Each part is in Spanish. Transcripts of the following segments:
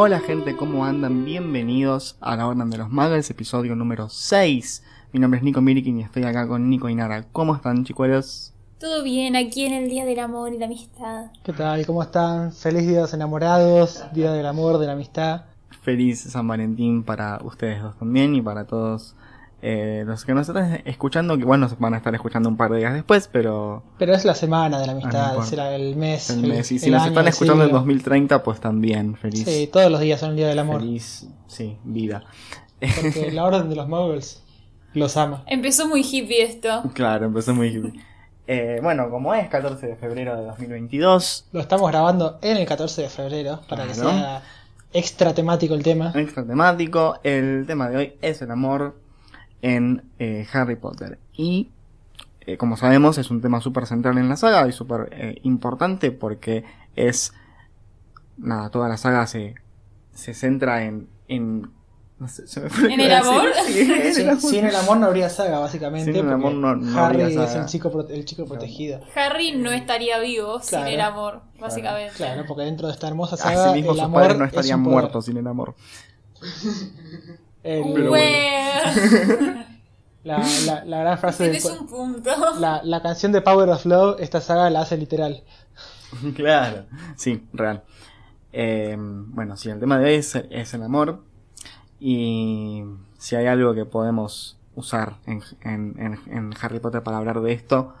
Hola gente, ¿cómo andan? Bienvenidos a la Orden de los Muggles, episodio número 6. Mi nombre es Nico Mirikin y estoy acá con Nico y Nara. ¿Cómo están, chicuelos? Todo bien aquí en el Día del Amor y la Amistad. ¿Qué tal? ¿Cómo están? Feliz Día de los Enamorados, Día del Amor, de la Amistad. Feliz San Valentín para ustedes dos también y para todos eh, los que nos están escuchando, que igual nos van a estar escuchando un par de días después, pero Pero es la semana de la Ah, no amistad, será el mes. el el- mes. Y si el nos año, están escuchando en siglo. 2030, pues también. Feliz, Sí, todos los días son el Día del Amor. feliz, sí, vida. Porque la Orden de los Muggles los ama. Empezó muy hippie esto. Claro, empezó muy hippie. Eh, bueno, como es 14 de febrero de 2022, Lo estamos grabando en el 14 de febrero para que sea extra temático el tema. extra temático, el tema de hoy es el amor en eh, Harry Potter. Y eh, como sabemos es un tema súper central en la saga y súper eh, importante porque es... Nada, toda la saga se, se centra en... en no sé, se me fue ¿En el amor? Sí, en el Sin, amor. sin el amor no habría saga, básicamente. Sin el amor no- no Harry habría es saga. el chico, el chico protegido. Harry no estaría vivo Claro. sin el amor, básicamente. Claro, porque dentro de esta hermosa saga. Así mismo el sus amor padres no es estarían muertos sin el amor. El- Pero Bueno, la, la- la gran frase un punto. La, la canción de Power of Love, esta saga la hace literal. Claro, sí, real. Eh, bueno, sí, el tema de hoy es, es el amor. Y si hay algo que podemos usar en, en- en- en Harry Potter para hablar de esto,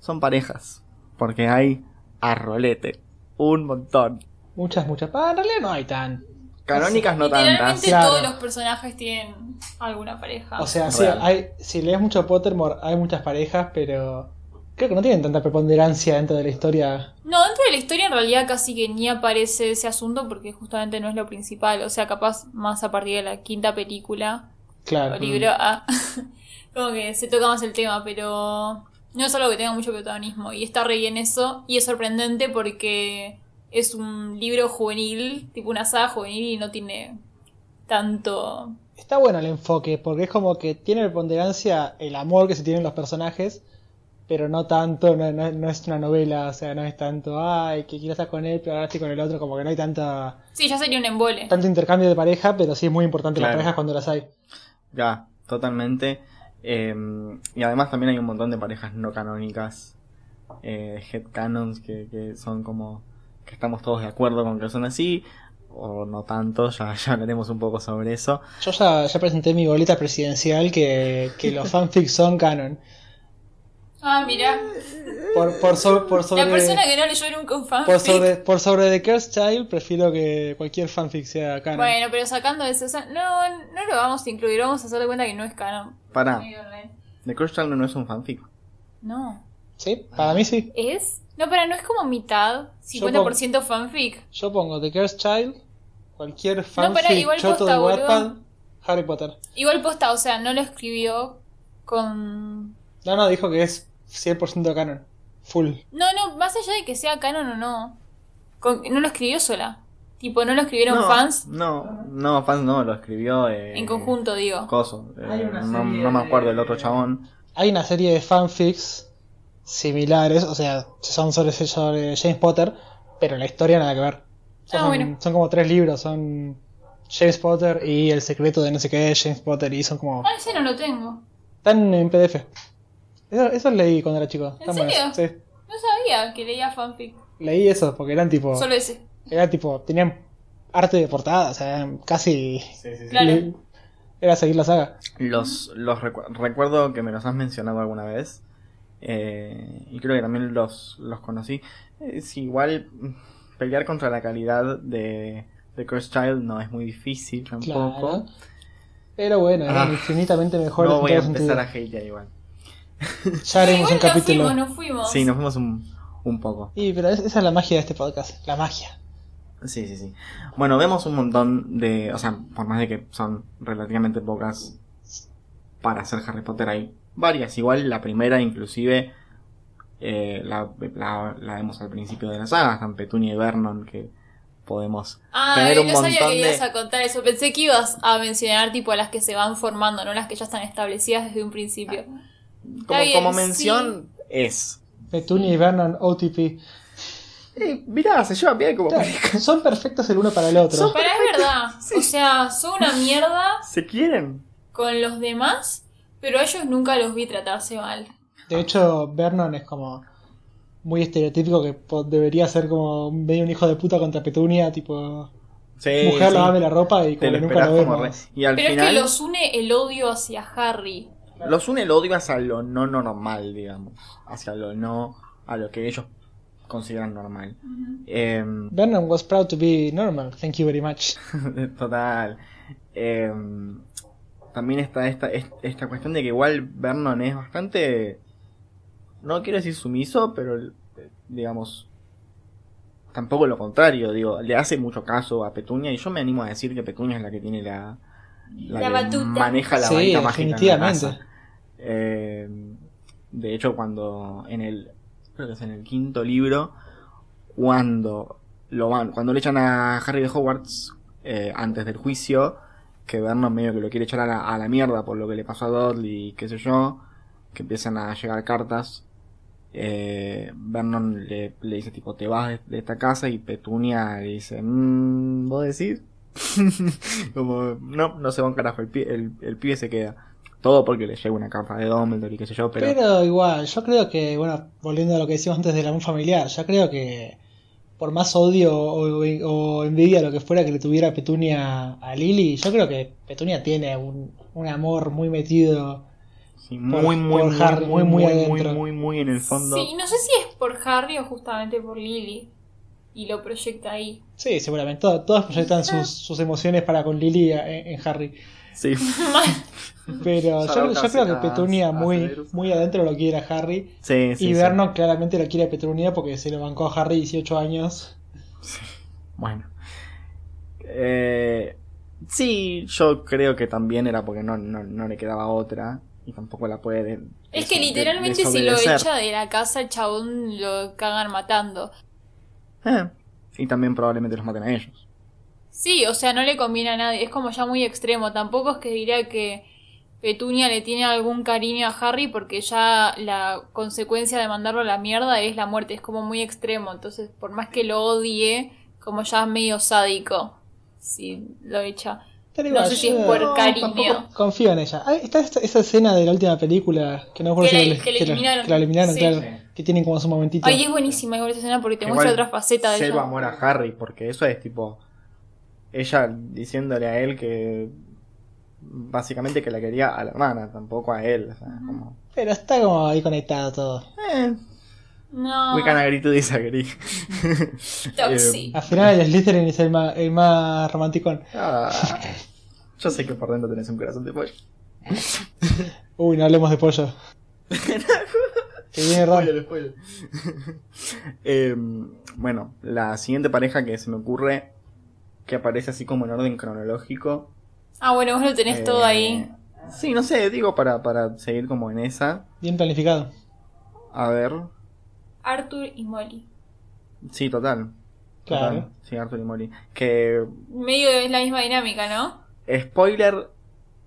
son parejas. Porque hay a rolete. Un montón. Muchas, muchas. Ah, en realidad no hay tan. Canónicas no tantas. Claro. todos los personajes tienen alguna pareja. O sea, sí, hay, si lees mucho Pottermore, hay muchas parejas, pero creo que no tienen tanta preponderancia dentro de la historia. No, dentro de la historia en realidad casi que ni aparece ese asunto porque justamente no es lo principal. O sea, capaz más a partir de la quinta película Claro. o libro, ah, como que se toca más el tema, pero no es algo que tenga mucho protagonismo. Y está re bien eso. Y es sorprendente porque es un libro juvenil, tipo una saga juvenil y no tiene tanto... Está bueno el enfoque, porque es como que tiene preponderancia el amor que se tienen los personajes, pero no tanto, no, no- no es una novela, o sea, no es tanto, ay, que quiero estar con él, pero ahora estoy con el otro, como que no hay tanta, Sí, ya sería un embole. tanto intercambio de pareja, pero sí es muy importante Claro. las parejas cuando las hay. Ya, totalmente. Eh, y además también hay un montón de parejas no canónicas. Eh, headcanons que, que son como que estamos todos de acuerdo con que son así. O no tanto, ya, ya hablaremos un poco sobre eso. Yo ya, ya presenté mi boleta presidencial que, que los fanfics son canon. Ah, mira. Por, por, so- por sobre, La persona que no leyó nunca un fanfic. por sobre, por sobre The Cursed Child, prefiero que cualquier fanfic sea canon. Bueno, pero sacando eso, o sea, no, no lo vamos a incluir, vamos a hacer de cuenta que no es canon. Para, The Crush Child no es un fanfic. No. Sí, para mí sí. ¿Es? No, pero no es como mitad, 50% fanfic. Yo pongo The Cursed Child, cualquier No, fanfic igual choto posta, de. Wattpad, Harry Potter. Igual posta, o sea, no lo escribió con... No, no, dijo que es 100% canon. Full. No, no, más allá de que sea canon o no. con- No lo escribió sola. Tipo, no lo escribieron no, fans No, no, fans no, lo escribió. Eh, en conjunto, digo. Coso. eh, no, no me acuerdo el otro chabón. Hay una serie de fanfics similares, o sea, son sobre, sobre James Potter, pero la historia nada que ver. Son, Ah, bueno. son como tres libros, son James Potter y El secreto de no sé qué, James Potter, y son como... Ah, ese no lo tengo. Están en PDF. Eso, eso leí cuando era chico. Están serio? Sí. No sabía que leía fanfic. Leí eso porque eran tipo... Solo ese. Era tipo, tenían arte de portada, o sea, casi... Claro. le- Era seguir la saga. Los, los recu- recuerdo que me los has mencionado alguna vez. Eh, y creo que también los, los conocí. Es igual mm, pelear contra la calidad de, de Cursed Child no es muy difícil tampoco. Claro. Pero bueno, Ah. infinitamente mejores No voy a empezar a sentido. hatear igual. Ya haremos un capítulo. Nos fuimos, nos fuimos. Sí, nos fuimos un, un poco. Y pero es- esa es la magia de este podcast, la magia. Sí, sí, sí. Bueno, vemos un montón de... O sea, por más de que son relativamente pocas para hacer Harry Potter, hay varias. Igual la primera inclusive eh, la, la, la vemos al principio de la saga. Están Petunia y Vernon que podemos Ah, tener un no sabía que de... ibas a contar eso. Pensé que ibas a mencionar tipo a las que se van formando, no las que ya están establecidas desde un principio. Como, bien, como sí. mención es... Petunia y Vernon OTP. Eh, mirá, se llevan bien como pareja. son perfectos el uno para el otro. Son- Pero es verdad. Sí. O sea, son una mierda Se quieren. con los demás, pero a ellos nunca los vi tratarse mal. De hecho, Vernon es como muy estereotípico que debería ser como medio un hijo de puta contra Petunia, tipo Sí, mujer sí. lavame la ropa y como que nunca lo vemos. re- Y al Pero final es que los une el odio hacia Harry. los une el odio hacia lo no normal, digamos. Hacia lo no, a lo que ellos consideran normal. Em, Vernon was proud to be normal, thank you very much. Total. Em, también está esta, es- esta cuestión de que igual Vernon es bastante. No quiero decir sumiso, pero eh, digamos. Tampoco lo contrario, digo, le hace mucho caso a Petunia y yo me animo a decir que Petunia es la que tiene la. La que batuta. maneja la Sí, varita mágica en la definitivamente. casa. Em, de hecho, cuando en el. Creo que es en el quinto libro. Cuando lo van. Cuando le echan a Harry de Hogwarts. eh, antes del juicio. Que Vernon medio que lo quiere echar a la, a la mierda por lo que le pasó a Dudley y qué sé yo. Que empiezan a llegar cartas. Eh, Vernon le, dice tipo te vas de, de esta casa y Petunia le dice mmm, ¿vos decís? Como no, no se va un carajo, el, pi- el, el pibe se queda. Todo porque le llega una carta de Dumbledore y qué sé yo, pero... Pero... igual, yo creo que, bueno, volviendo a lo que decíamos antes del amor familiar, yo creo que por más odio o, o envidia lo que fuera que le tuviera Petunia a Lily, yo creo que Petunia tiene un, un amor muy metido. Sí, por- muy, muy, por muy, Harry, muy, muy muy, muy, muy, muy en el fondo. Sí, no sé si es por Harry o justamente por Lily. Y lo proyecta ahí. Sí, seguramente. Todos proyectan sus, sus emociones para con Lily en, en Harry. Sí. Pero yo, creo que Petunia muy, muy adentro lo quiere a Harry. Sí, sí, y sí. Vernon claramente lo quiere a Petunia porque se lo bancó a Harry 18 años. Bueno. Eh, sí, yo creo que también era porque no, no, no le quedaba otra. Y tampoco la puede. de- Es que literalmente si lo echa de la casa, el chabón lo cagan matando. Eh, y también probablemente los maten a ellos. Sí, o sea, no le conviene a nadie. Es como ya muy extremo. Tampoco es que diría que Petunia le tiene algún cariño a Harry porque ya la consecuencia de mandarlo a la mierda es la muerte. Es como muy extremo. Entonces, por más que lo odie, como ya es medio sádico. Si lo echa. Pero No sé si es por cariño. confío en ella. Ah, está esta, esa escena de la última película que no me acuerdo Que si la- que que eliminaron. que la eliminaron, Sí. claro. Sí. Que tienen como su momentito. Ay, es buenísima igual esa escena porque te Igual, muestra otra faceta de ella. amor a Harry, porque eso es tipo. Ella diciéndole a él que. Básicamente que la quería a la hermana, tampoco a él. O sea, como. Pero está como ahí conectado todo. Eh, No. we can agree to disagree. Toxic. Eh, Al final el Slytherin es el más, el más romanticón. ah, yo sé que por dentro tenés un corazón de pollo. Uy, no hablemos de pollo. que viene. Spoiler, spoiler. Eh, bueno, la siguiente pareja que se me ocurre, que aparece así como en orden cronológico. Ah, bueno, vos lo tenés eh, todo ahí. Sí, no sé, digo para, para seguir como en esa. Bien planificado. A ver. Arthur y Molly. Sí, total. Claro. Total. Sí, Arthur y Molly. Que, Medio es la misma dinámica, ¿no? spoiler,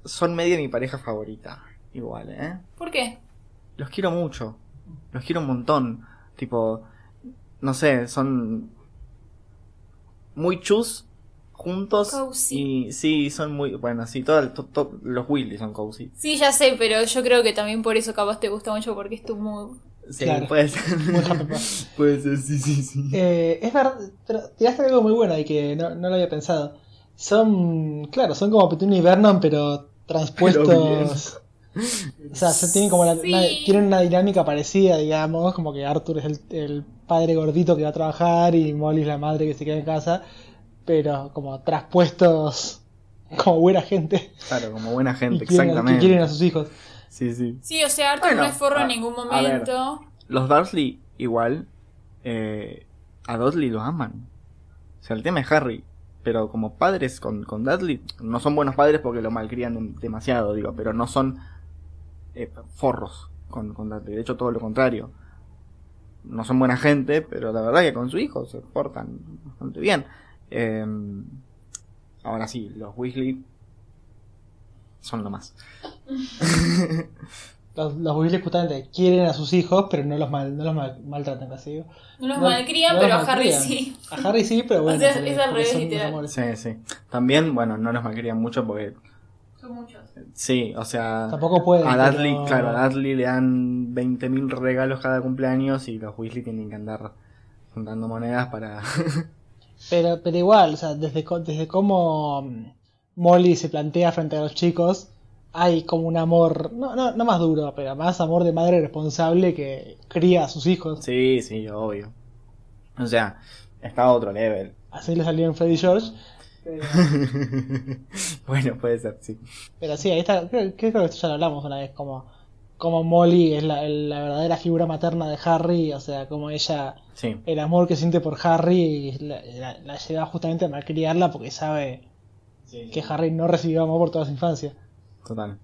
son medio mi pareja favorita. Igual, ¿eh? ¿Por qué? Los quiero mucho. Los quiero un montón. Tipo, no sé, son muy chus juntos. Cozy. Y sí, son muy. Bueno, sí, todo, to- to- los Weasley son cozy. Sí, ya sé, pero yo creo que también por eso capaz te gusta mucho porque es tu mood. Sí, Claro. puede ser. Puede ser, sí, sí, sí. Eh, es verdad, pero tiraste algo muy bueno y que no, no lo había pensado. Son, claro, son como Petunia y Vernon, pero transpuestos. Pero o sea, se tienen como la- Sí. tienen una dinámica parecida, digamos, como que Arthur es el, el padre gordito que va a trabajar y Molly es la madre que se queda en casa, pero como traspuestos como buena gente Claro, como buena y gente, quieren, que exactamente. quieren a sus hijos. Sí, sí. Sí, o sea, Arthur Bueno, no es forro a- en ningún ver. momento. Los Dursley, igual, eh, a Dudley lo aman. O sea, el tema es Harry. Pero como padres con, con Dudley, no son buenos padres porque lo malcrían dem- demasiado, digo, pero no son eh, forros con, con Dudley. De hecho, todo lo contrario. No son buena gente, pero la verdad que con su hijo se portan bastante bien. Eh, ahora sí, los Weasley son lo más. los, los Weasley justamente quieren a sus hijos, pero no los, mal, no los mal- maltratan casi. No los No- malcrían, no pero a los Harry malcrían. sí. A Harry sí, pero bueno. O sea, porque- es al porque revés, son unos literal. amores. Sí, sí. También, bueno, no nos malquerían mucho porque, Son muchos. sí, o sea, Tampoco pueden. a Dudley, pero- claro, a Dudley le dan 20.000 regalos cada cumpleaños y los Weasley tienen que andar juntando monedas para... Pero, pero igual, o sea, desde, desde cómo mm, Molly se plantea frente a los chicos, hay como un amor, no, no, no más duro, pero más amor de madre responsable que cría a sus hijos. sí, sí, obvio. O sea, está a otro level. Así le salió en Freddy George. Pero, bueno, puede ser, sí. pero sí, ahí está, creo, creo que esto ya lo hablamos una vez, como, como Molly es la, la verdadera figura materna de Harry, o sea, como ella, Sí, el amor que siente por Harry la, la- la lleva justamente a malcriarla porque sabe que Harry no recibió amor por toda su infancia. total.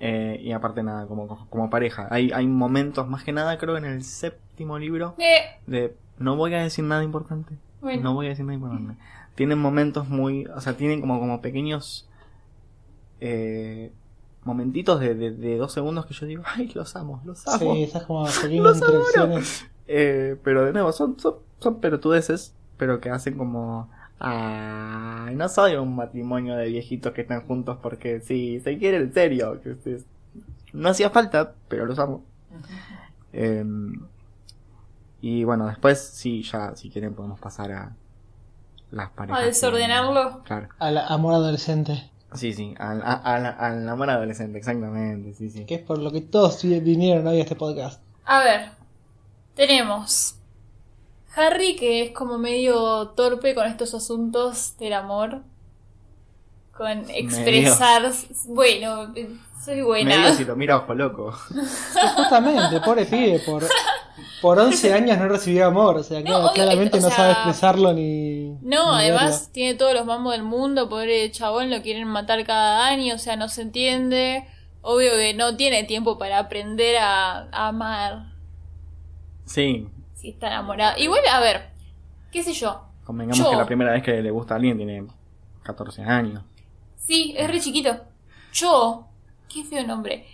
Eh, y aparte nada, como, como pareja. Hay, hay momentos, más que nada creo en el séptimo libro, Eh, de... No voy a decir nada importante. bueno. No voy a decir nada importante. Tienen momentos muy. O sea, tienen como, como pequeños. eh, momentitos de, de, de dos segundos que yo digo, ay, los amo, los amo. Sí, esas como pequeñas interacciones. Eh, pero de nuevo, son, son, son pelotudeces, pero que hacen como. Ay, no soy un matrimonio de viejitos que están juntos porque sí, se quieren en serio. que ustedes- No hacía falta, pero los amo. Eh, y bueno, después, sí, ya, si quieren, podemos pasar a las parejas. A que- desordenarlo. Claro. Al amor adolescente. Sí, sí, al, al, al amor adolescente, exactamente, sí, sí. Que es por lo que todos vi- vinieron hoy a este podcast. A ver, tenemos Harry que es como medio torpe con estos asuntos del amor. Con expresar... Bueno, soy buena. Medio si lo mira ojo loco. Justamente, pobre pibe, por, por 11 años no recibió amor. O sea, No, obvio, claramente o no sea, sabe expresarlo ni. No, ni además tiene todos los mambos del mundo, pobre chabón, lo quieren matar cada año, o sea, no se entiende. Obvio que no tiene tiempo para aprender a, a amar Sí, si está enamorado. Igual, a ver, qué sé yo. convengamos Yo- que la primera vez que le gusta a alguien tiene 14 años. Sí, es re chiquito. Yo, qué feo nombre.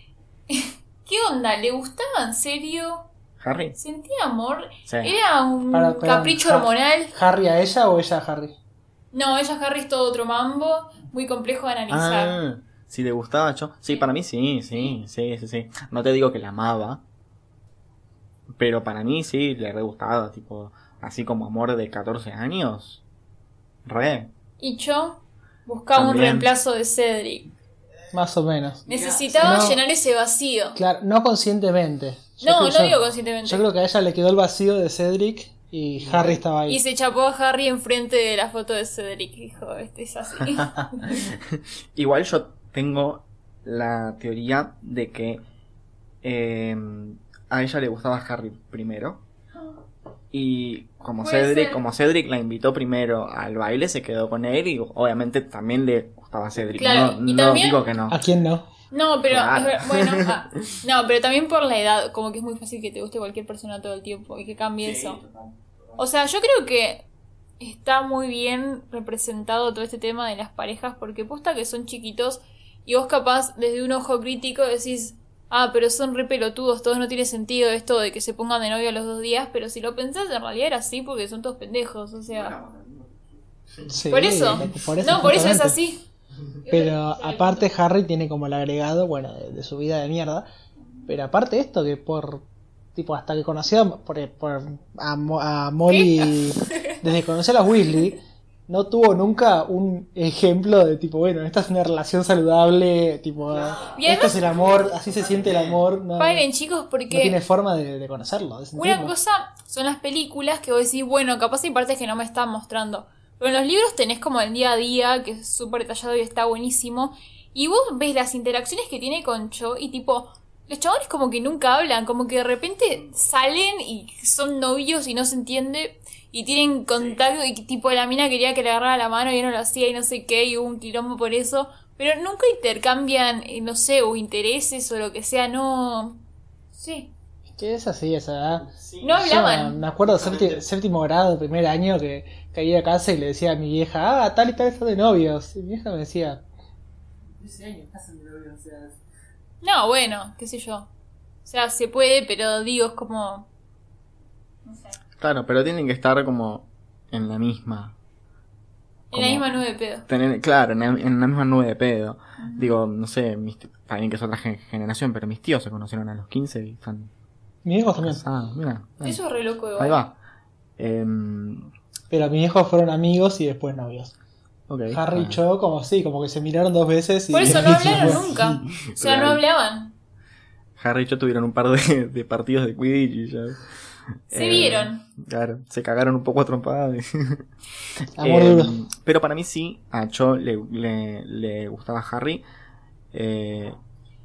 ¿Qué onda? ¿Le gustaba en serio? ¿Harry? ¿Sentía amor? Sí. ¿Era un Para- para- capricho hormonal? ¿Harry a ella o ella a Harry? No, ella Harry es todo otro mambo, muy complejo de analizar. Ah, si le gustaba yo. Sí, para mí sí, sí, sí, sí, sí. No te digo que la amaba. Pero para mí sí, le re gustaba, tipo, así como amor de 14 años. Re. Y yo buscaba un reemplazo de Cedric. Más o menos. Necesitaba No. llenar ese vacío. Claro, no conscientemente. Yo No, yo- digo conscientemente. Yo creo que a ella le quedó el vacío de Cedric y Harry estaba ahí. Y se chapó a Harry enfrente de la foto de Cedric. Dijo, este es así. Igual yo tengo la teoría de que eh, a ella le gustaba Harry primero. Y como Cedric, ser. como Cedric la invitó primero al baile, se quedó con él y obviamente también le gustaba Cedric. Claro, no y no también- digo que no. ¿A quién no? No, pero Claro. bueno, ah, no, pero también por la edad, como que es muy fácil que te guste cualquier persona todo el tiempo y que cambie eso. O sea, yo creo que está muy bien representado todo este tema de las parejas porque posta que son chiquitos y vos capaz desde un ojo crítico decís, ah, pero son re pelotudos, todos no tiene sentido esto de que se pongan de novio a los dos días, pero si lo pensás en realidad era así porque son todos pendejos, o sea, Sí, por eso, por eso no, por eso es así. Pero aparte Harry tiene como el agregado, bueno, de, de su vida de mierda. Pero aparte esto que por tipo hasta que conoció a- por, por- a, a Molly desde que conoció a Weasley no tuvo nunca un ejemplo de tipo bueno esta es una relación saludable tipo esto es el amor así se siente el amor no, Paren chicos no porque... tiene forma de, de conocerlo de Una cosa son las películas que vos decís, bueno, capaz hay partes que no me están mostrando. Pero en los libros tenés como el día a día, que es súper detallado y está buenísimo. Y vos ves las interacciones que tiene con Cho y tipo, los chabones como que nunca hablan, como que de repente salen y son novios y no se entiende. Y tienen contacto y tipo la mina quería que le agarrara la mano y él no lo hacía y no sé qué, y hubo un quilombo por eso. Pero nunca intercambian, eh, no sé, o intereses o lo que sea, no... Sí. que es así esa edad No Yo hablaban. me acuerdo sépti- séptimo grado, primer año, que caía a casa y le decía a mi vieja, ah, tal y tal está de novios. Y mi vieja me decía, 13 años, estás de novios, o sea. No, bueno, qué sé yo. O sea, se puede, pero digo, es como. No sé. Claro, pero tienen que estar como en la misma. En la misma nube de pedo. Tener, claro, en, la- en la misma nube de pedo. Digo, no sé, mis, también que es otra gen- generación, pero mis tíos se conocieron a los 15 y están Mis viejos también. casados. Mira, ahí, Eso es re loco, igual. ahí va. Em, Pero mis viejos fueron amigos y después novios. Harry y ah. yo, como sí, como que se miraron dos veces y. Por eso no hablaron fue. nunca. O sea, no hablaban. Harry y yo tuvieron un par de, de partidos de Quidditch y ya. Se Eh, vieron. Claro, se cagaron un poco a trompadas. Amor Eh, duro. Pero para mí sí, a Cho le, le, le gustaba Harry. Eh,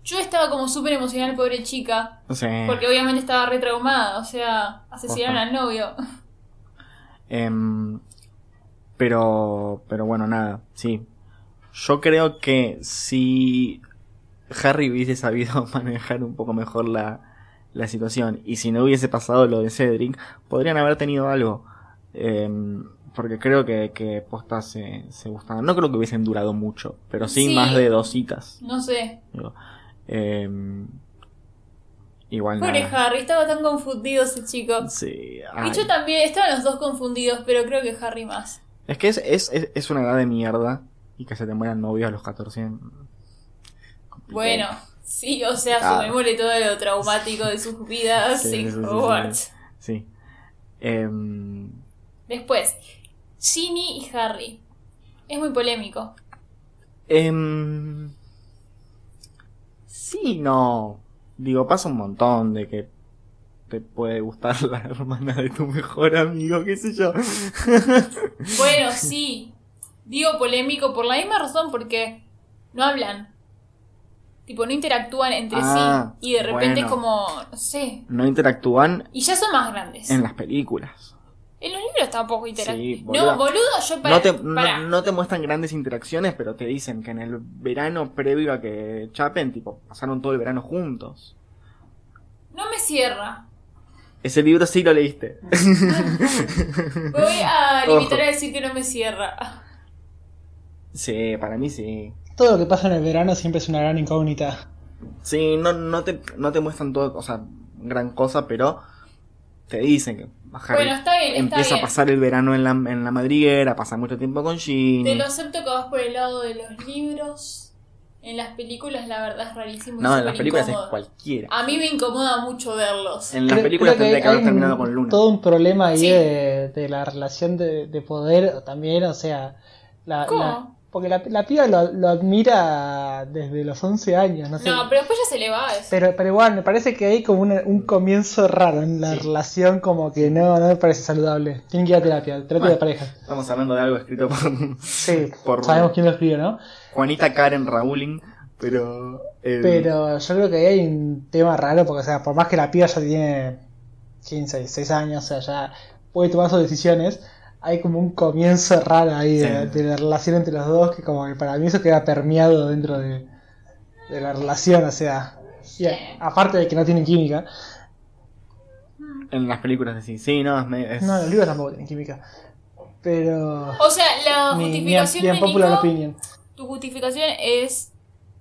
Yo estaba como súper emocional, pobre chica. Porque obviamente estaba re traumada. O sea, asesinaron al novio. Em, pero, pero bueno, nada, sí. Yo creo que si Harry hubiese sabido manejar un poco mejor la, la situación y si no hubiese pasado lo de Cedric, podrían haber tenido algo. Em, porque creo que, que posta se, se gustaban. No creo que hubiesen durado mucho, pero sí, Sí. más de dos citas. No sé. Digo, em, igual Pobre nada. Harry, estaba tan confundido ese chico. Sí, Y ay. yo también, estaban los dos confundidos, pero creo que Harry más. Es que es, es, es, es una edad de mierda y que se te mueran novios a los 14. complicado. Bueno, sí, o sea, Ah. sumémosle todo lo traumático de sus vidas Sí, en sí, Hogwarts. Sí. Em, Después, Ginny y Harry. Es muy polémico. em, sí, no. Digo, pasa un montón de que te puede gustar la hermana de tu mejor amigo, qué sé yo. Bueno, sí. Digo polémico por la misma razón, porque no hablan. Tipo, no interactúan entre Ah, sí. Y de repente bueno. es como, no sé. No interactúan Y ya son más grandes. en las películas. En los libros tampoco interactúan. Sí, no, boludo, yo para. No te, no, no te muestran grandes interacciones, pero te dicen que en el verano previo a que chapen, tipo, pasaron todo el verano juntos. No me cierra. Ese libro sí lo leíste. Me voy a limitar a decir que no me cierra. sí, para mí sí. Todo lo que pasa en el verano siempre es una gran incógnita. Sí, no, no, te, no te muestran todo, o sea, gran cosa, pero te dicen que Harry Bueno, está bien, está empieza bien. a pasar el verano en la, en la madriguera, pasa mucho tiempo con Ginny. Te lo acepto que vas por el lado de los libros. En las películas, la verdad, es rarísimo. No, en las películas es cualquiera. A mí me incomoda mucho verlos. En las Creo- películas creo tendría que haber hay terminado con Luna. Todo un problema ahí Sí. de, de la relación de, de poder también, o sea, la, ¿Cómo? la- porque la, la piba lo, lo admira desde los 11 años, no sé. No, pero después ya se le va eso. Pero, pero igual, me parece que hay como una- un comienzo raro en la Sí. relación, como que no, no me parece saludable. Tienen que ir a terapia, terapia Bueno. de pareja. Estamos hablando de algo escrito por Sí, Por- sabemos quién lo escribió, ¿no? Juanita Karen Rowling, pero... eh, Pero yo creo que ahí hay un tema raro, porque, o sea, por más que la piba ya tiene 15, 16 años, o sea, ya puede tomar sus decisiones, hay como un comienzo raro ahí de, Sí. de la relación entre los dos, que como que para mí eso queda permeado dentro de, de la relación, o sea, y a- aparte de que no tienen química, En las películas así, sí, no, es, no, los libros tampoco tienen química, pero... O sea, la justificación mi de unpopular Nico, opinion. tu justificación es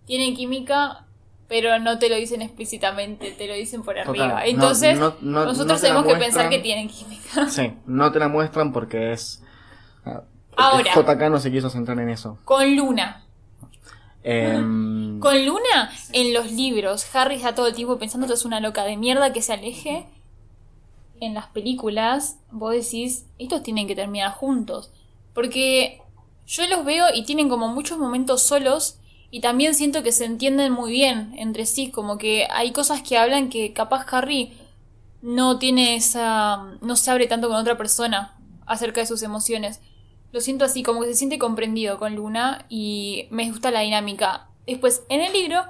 tienen química, pero no te lo dicen explícitamente, te lo dicen por arriba. Entonces, no- no- nosotros no tenemos que pensar que tienen química. Sí, no te la muestran porque es... ah, Ahora. JK no se quiso centrar en eso. Con Luna. Em, Con Luna, en los libros, Harry está todo el tiempo pensando que es una loca de mierda que se aleje. En las películas, vos decís, estos tienen que terminar juntos. Porque yo los veo y tienen como muchos momentos solos y también siento que se entienden muy bien entre sí, como que hay cosas que hablan que capaz Harry no tiene esa... no se abre tanto con otra persona acerca de sus emociones. Lo siento así, como que se siente comprendido con Luna y me gusta la dinámica. Después, en el libro,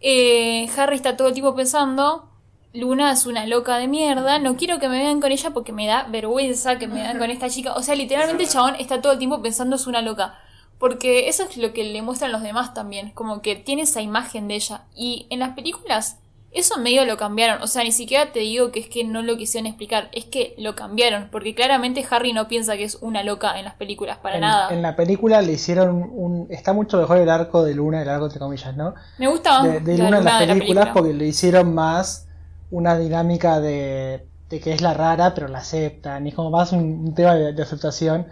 eh, Harry está todo el tiempo pensando, Luna es una loca de mierda, no quiero que me vean con ella porque me da vergüenza que me vean con esta chica. O sea, literalmente el chabón está todo el tiempo pensando es una loca. Porque eso es lo que le muestran los demás también, como que tiene esa imagen de ella. Y en las películas Eso medio lo cambiaron. O sea, ni siquiera te digo que es que no lo quisieron explicar. Es que lo cambiaron. Porque claramente Harry no piensa que es una loca en las películas, para en, nada. en la película le hicieron un. Está mucho mejor el arco de Luna, el arco entre comillas, ¿no? Me gusta De, de Luna en las la películas película. porque le hicieron más una dinámica de, de que es la rara, pero la aceptan. Y es como más un, un tema de, de aceptación.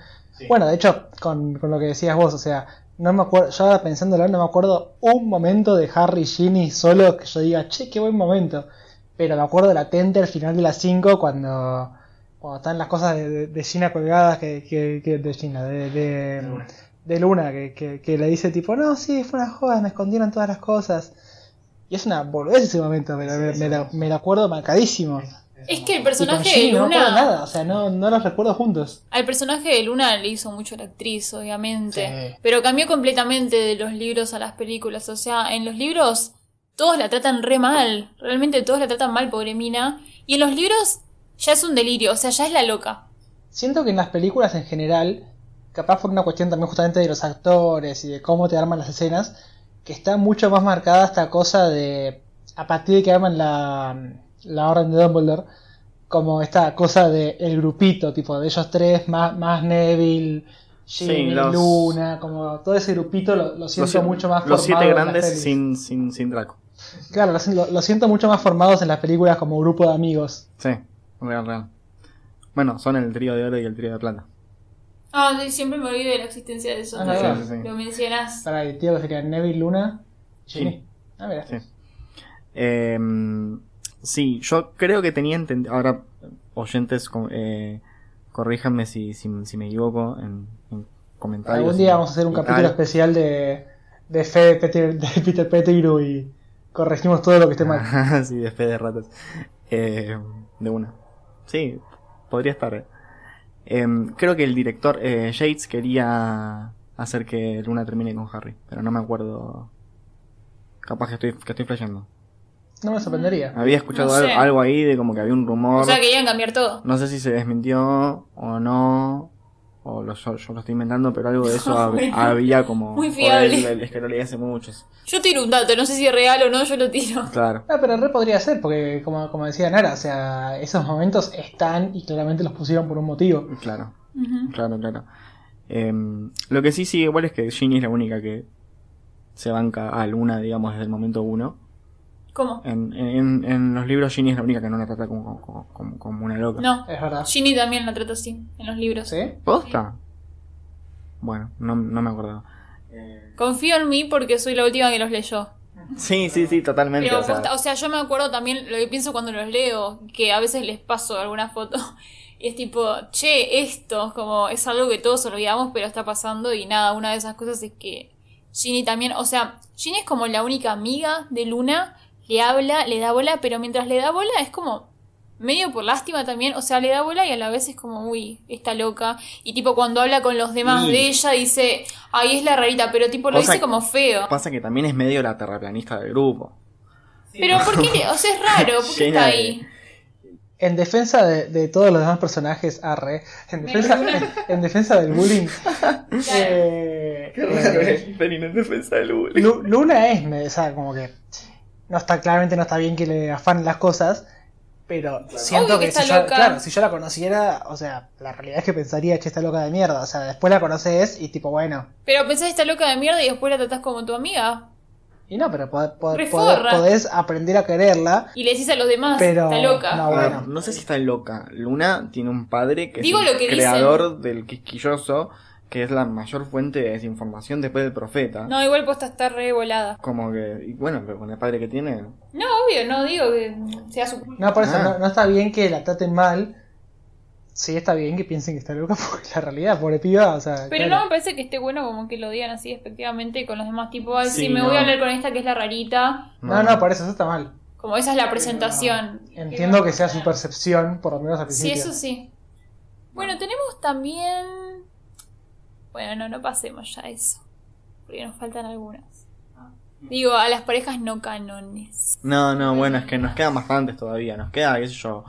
Bueno, de hecho, con, con lo que decías vos, o sea, no me acuerdo, yo ahora pensándolo, no me acuerdo un momento de Harry y Ginny solo que yo diga, che, qué buen momento. Pero me acuerdo latente al final de las 5 cuando, cuando están las cosas de, de, de Gina colgadas, que, que, que- de Gina, de, de, de Luna, que, que, le dice tipo, no, sí, fue una joda, me escondieron todas las cosas. Y es una boludez ese momento, pero me, me lo, me lo acuerdo marcadísimo. Es que el personaje de Ginny no Luna. nada, o sea, no, no los recuerdo juntos. Al personaje de Luna le hizo mucho la actriz, obviamente. Sí. Pero cambió completamente de los libros a las películas. O sea, en los libros todos la tratan re mal. Realmente todos la tratan mal, pobre Mina. Y en los libros ya es un delirio, o sea, ya es la loca. Siento que en las películas en general, capaz por una cuestión también justamente de los actores y de cómo te arman las escenas, que está mucho más marcada esta cosa de, a partir de que arman la, la orden de Dumbledore, como esta cosa de el grupito, tipo de ellos tres, más, más Neville, Ginny, los- Luna, como todo ese grupito lo, lo siento Los, mucho más los siete grandes sin, sin, sin Draco. Claro, lo, siento mucho más formados en las películas como grupo de amigos. Sí, real, real. Bueno, son el trío de oro y el trío de plata. Ah, sí, siempre me olvido de la existencia de eso. Ah. Sí, sí, sí. Lo mencionas. Para el tío que sería Neville, Luna. Ginny. Ah, mira. Sí. Sí, yo creo que tenía entendido. Ahora, oyentes, eh, corríjanme si, si, si me equivoco en, en comentarios. Algún día vamos a hacer un capítulo tal. especial de, de fe de Peter, de Peter Pettigrew y corregimos todo lo que esté mal. sí, de fe de ratas. Eh, de una. Sí, podría estar. eh. Em, creo que el director eh, Yates quería hacer que Luna termine con Harry, pero no me acuerdo. Capaz que estoy, que estoy flasheando. No me sorprendería. Había escuchado No algo, sé. algo ahí de como que había un rumor. O sea, querían cambiar todo. No sé si se desmintió o no. O lo, yo, yo lo estoy inventando, pero algo de eso hab- Bueno. había como. Muy fiable. el- el- es que lo leí hace muchos. Yo tiro un dato, no sé si es real o no, yo lo tiro. Claro. Ah, pero re podría ser, porque como, como decía Nara, o sea, esos momentos están y claramente los pusieron por un motivo. Claro. Ujú. Claro, claro. Em, lo que sí, sí, igual es que Ginny es la única que se banca a Luna, digamos, desde el momento uno. ¿Cómo? En, en, en los libros Ginny es la única que no la trata como, como, como- como una loca. No. Es verdad. Ginny también la trata así, en los libros. ¿Sí? ¿Posta? Bueno, no, no me acordaba. Confío en mí porque soy la última que los leyó. Sí, sí, sí, totalmente. Pero o sea, posta- o sea, yo me acuerdo también lo que pienso cuando los leo, que a veces les paso alguna foto y es tipo, che, esto, como es algo que todos olvidamos, pero está pasando y nada, una de esas cosas es que Ginny también, o sea, Ginny es como la única amiga de Luna, le habla, le da bola, pero mientras le da bola es como medio por lástima también, o sea, le da bola y a la vez es como, uy, está loca. Y tipo cuando habla con los demás Y- de ella dice, ay, es la rarita, pero tipo lo O sea, dice como feo. Pasa que también es medio la terraplanista del grupo. Pero ¿por qué? le- O sea, es raro, ¿por qué está ahí? En defensa de, de todos los demás personajes, arre. En defensa, en, en defensa del bullying. eh, eh, venir en defensa del bullying. Lu- Luna es, me- o sea, como que no está claramente no está bien que le afanen las cosas, pero siento Obvio que que, si está yo, claro, si yo la conociera, o sea, la realidad es que pensaría que está loca de mierda, o sea, después la conoces y tipo, bueno, Pero pensás esta loca de mierda y después la tratás como tu amiga. y no, pero pod- pod- podés aprender a quererla, Y le decís a los demás, Pero está loca. no, ver, bueno. no sé si está loca. Luna tiene un padre que Digo es el lo que creador del quisquilloso, que es la mayor fuente de desinformación después del profeta. No, igual posta está re volada. Como que, y bueno, pero con el padre que tiene. No, obvio, no digo que sea su culpa. no, por eso Ah. no, no está bien que la traten mal, sí está bien que piensen que está loca, porque la realidad, pobre piba, o sea, Pero claro. no me parece que esté bueno como que lo digan así despectivamente con los demás. Tipo, ay, sí, Sí, me no. voy a hablar con esta que es la rarita. no, no, por eso, eso está mal. Como esa es la presentación. Entiendo que sea su percepción, por lo menos al Sí, principio. eso sí. Bueno, tenemos también... Bueno, no, no pasemos ya a eso. Porque nos faltan algunas. Digo, a las parejas no canones. No, no, bueno, es que nos quedan bastantes todavía. Nos queda, qué sé yo,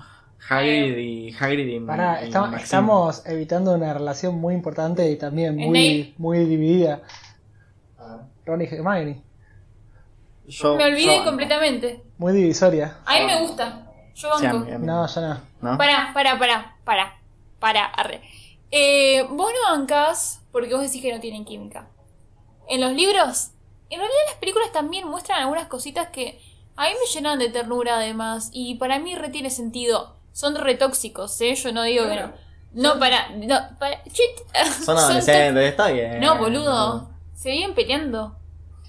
Hagrid y Hagrid y, Pará, y estamos, evitando una relación muy importante y también ¿En muy, muy dividida. Ron y Hermione. Yo, Me olvidé yo- completamente. Muy divisoria. A mí me gusta. Yo Sí, a banco. mí- a mí- No, ya no. ¿no? Pará, pará, pará, pará, pará, arre. Eh, vos no bancás porque vos decís que no tienen química. En los libros, en realidad las películas también muestran algunas cositas que a mí me llenan de ternura además y para mí retiene sentido. Son retóxicos, ¿eh? Yo no digo que no. No, para, no, para, chit. Son adolescentes, está bien. No, boludo. Se vienen peleando.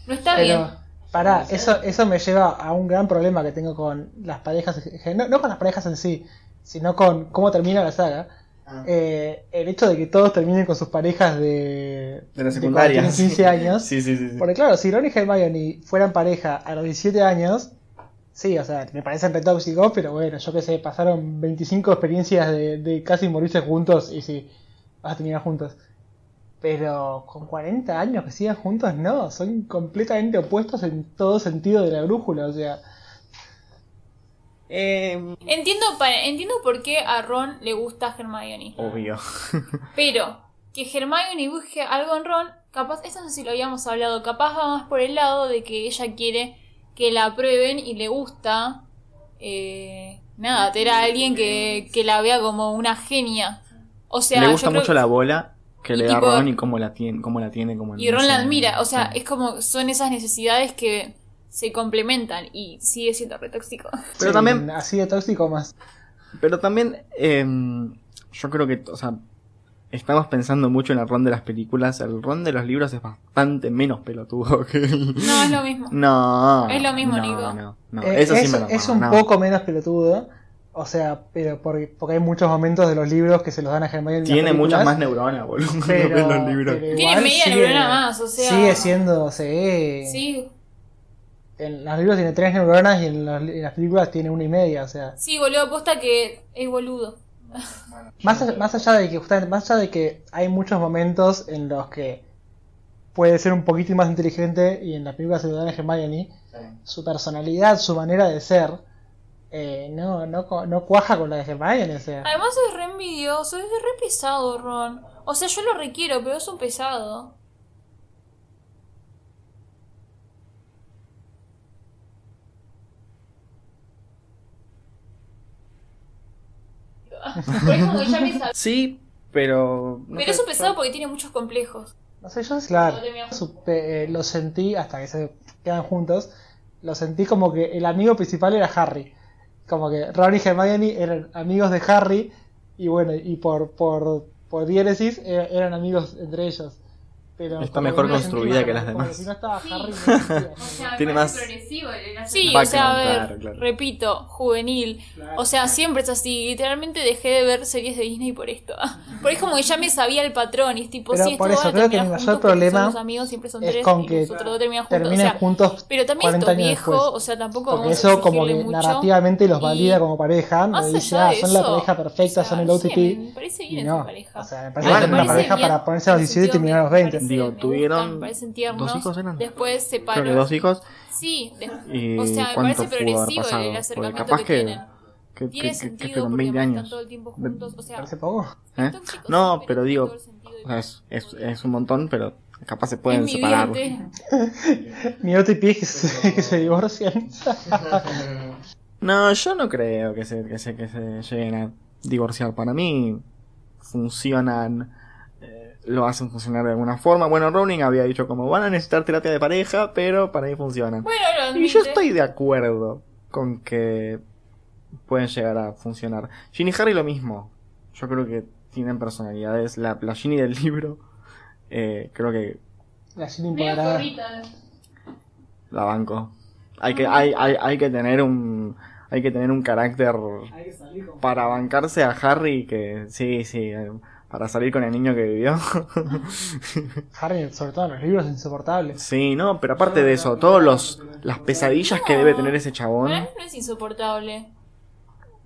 No está Pero, bien. pará, eso, eso me lleva a un gran problema que tengo con las parejas, no, no con las parejas en sí, sino con cómo termina la saga. Ah. Eh, el hecho de que todos terminen con sus parejas de, De la secundaria. tienen 15 años. Sí, sí, sí. sí. Porque claro, si Ron y Hermione fueran pareja a los 17 años, sí, o sea, me parecen retóxicos, pero bueno, yo qué sé, pasaron 25 experiencias de, de casi morirse juntos y sí, vas a terminar juntos. Pero con 40 años que sigan juntos, no, son completamente opuestos en todo sentido de la brújula, o sea, Eh, Entiendo, pa- entiendo por qué a Ron le gusta Hermione. obvio. Pero que Hermione busque algo en Ron, capaz, eso no sé si lo habíamos hablado, capaz va más por el lado de que ella quiere que la aprueben y le gusta, eh, nada, tener a alguien que, que la vea como una genia. O sea, le gusta mucho la bola que Y le da tipo- Ron y cómo la tiene, cómo la tiene como y Ron la admira, o sea, sí. es como, son esas necesidades que se complementan y sigue siendo re tóxico. Pero sí, también- así de tóxico más. Pero también, em, yo creo que, o sea, estamos pensando mucho en el Ron de las películas. El Ron de los libros es bastante menos pelotudo que el... No, es lo mismo. No. Es lo mismo, no, Nico. No, no, Eh, eso sí es, me lo es un no. poco menos pelotudo, o sea, pero porque, porque hay muchos momentos de los libros que se los dan a Hermione Tiene muchas más neuronas, boludo, Pero- que los libros. pero Tiene media sigue- neurona más, o sea- Sigue siendo, sí. Sí, En los libros tiene tres neuronas y en, los- en las películas tiene una y media, o sea. sí, boludo, aposta que es boludo. Más, allá- más allá de que justamente, más allá de que hay muchos momentos en los que puede ser un poquito más inteligente y en las películas se lo dan a Hermione, su personalidad, su manera de ser, eh, no, no, co- no cuaja con la de Hermione, o sea. Además es re envidioso, es re pesado, Ron. O sea, yo lo requiero, pero es un pesado. Pero es como que ya me sabía. Sí, pero. no Pero sé, es un pesado yo- porque tiene muchos complejos. No sé, yo claro, No terminamos. supe- eh, lo sentí hasta que se quedan juntos. Lo sentí como que el amigo principal era Harry. Como que Ron y Hermione eran amigos de Harry y bueno, y por, por, por diéresis eh, eran amigos entre ellos. Pero Está mejor construida que las demás. Si no estaba Sí. Harry, no existía. Tiene más- Sí, Background, o sea, a ver, claro, claro. repito, juvenil. O sea, siempre es así. Literalmente dejé de ver series de Disney por esto. Porque es como que ya me sabía el patrón y es tipo, Pero sí, por estos eso creo que mi mayor problema son los amigos, siempre son es tres con que los otros dos terminan juntos. terminen o sea, juntos pero también 40 esto viejo, después. o sea, tampoco Porque vamos eso a como que mucho. narrativamente los valida como pareja, me dice, ah, son la pareja perfecta, o sea, son el sé, me parece bien esa no, pareja. o sea, me parece una pareja para ponerse a los en 17 y terminar a los me 20. Digo, me tuvieron gustan, me parecen tiernos. dos hijos, ¿eran? Después se Creo que paró. dos hijos. Sí, de- ¿Y o sea, me cuánto parece pudo haber progresivo pasado? el Porque acercamiento capaz que, que, tienen. que, Tiene que- que- sentido que fueron porque 20 están años. todo el tiempo juntos, o sea, Parece poco. ¿Eh? tóxicos, No, pero digo, o sea, es, es, un montón, pero capaz se pueden mi separar. Mi OTP es que se, que se divorcian. No, yo no creo que se, que se, que se lleguen a divorciar. Para mí funcionan, lo hacen funcionar de alguna forma. Bueno, Rowling había dicho como van a necesitar terapia de pareja, pero para mí funcionan. Bueno, lo Y yo estoy de acuerdo con que pueden llegar a funcionar. Ginny y Harry lo mismo. Yo creo que tienen personalidades. La, la Ginny del libro, eh, creo que La Ginny empoderada. la banco. Hay que, hay, hay, hay que tener un, hay que tener un carácter para bancarse a Harry que, sí, sí, eh, para salir con el niño que vivió. Harry, sobre todo en los libros, es insoportable. sí, no, pero aparte de eso, todos los, las pesadillas que debe tener ese chabón. No es insoportable.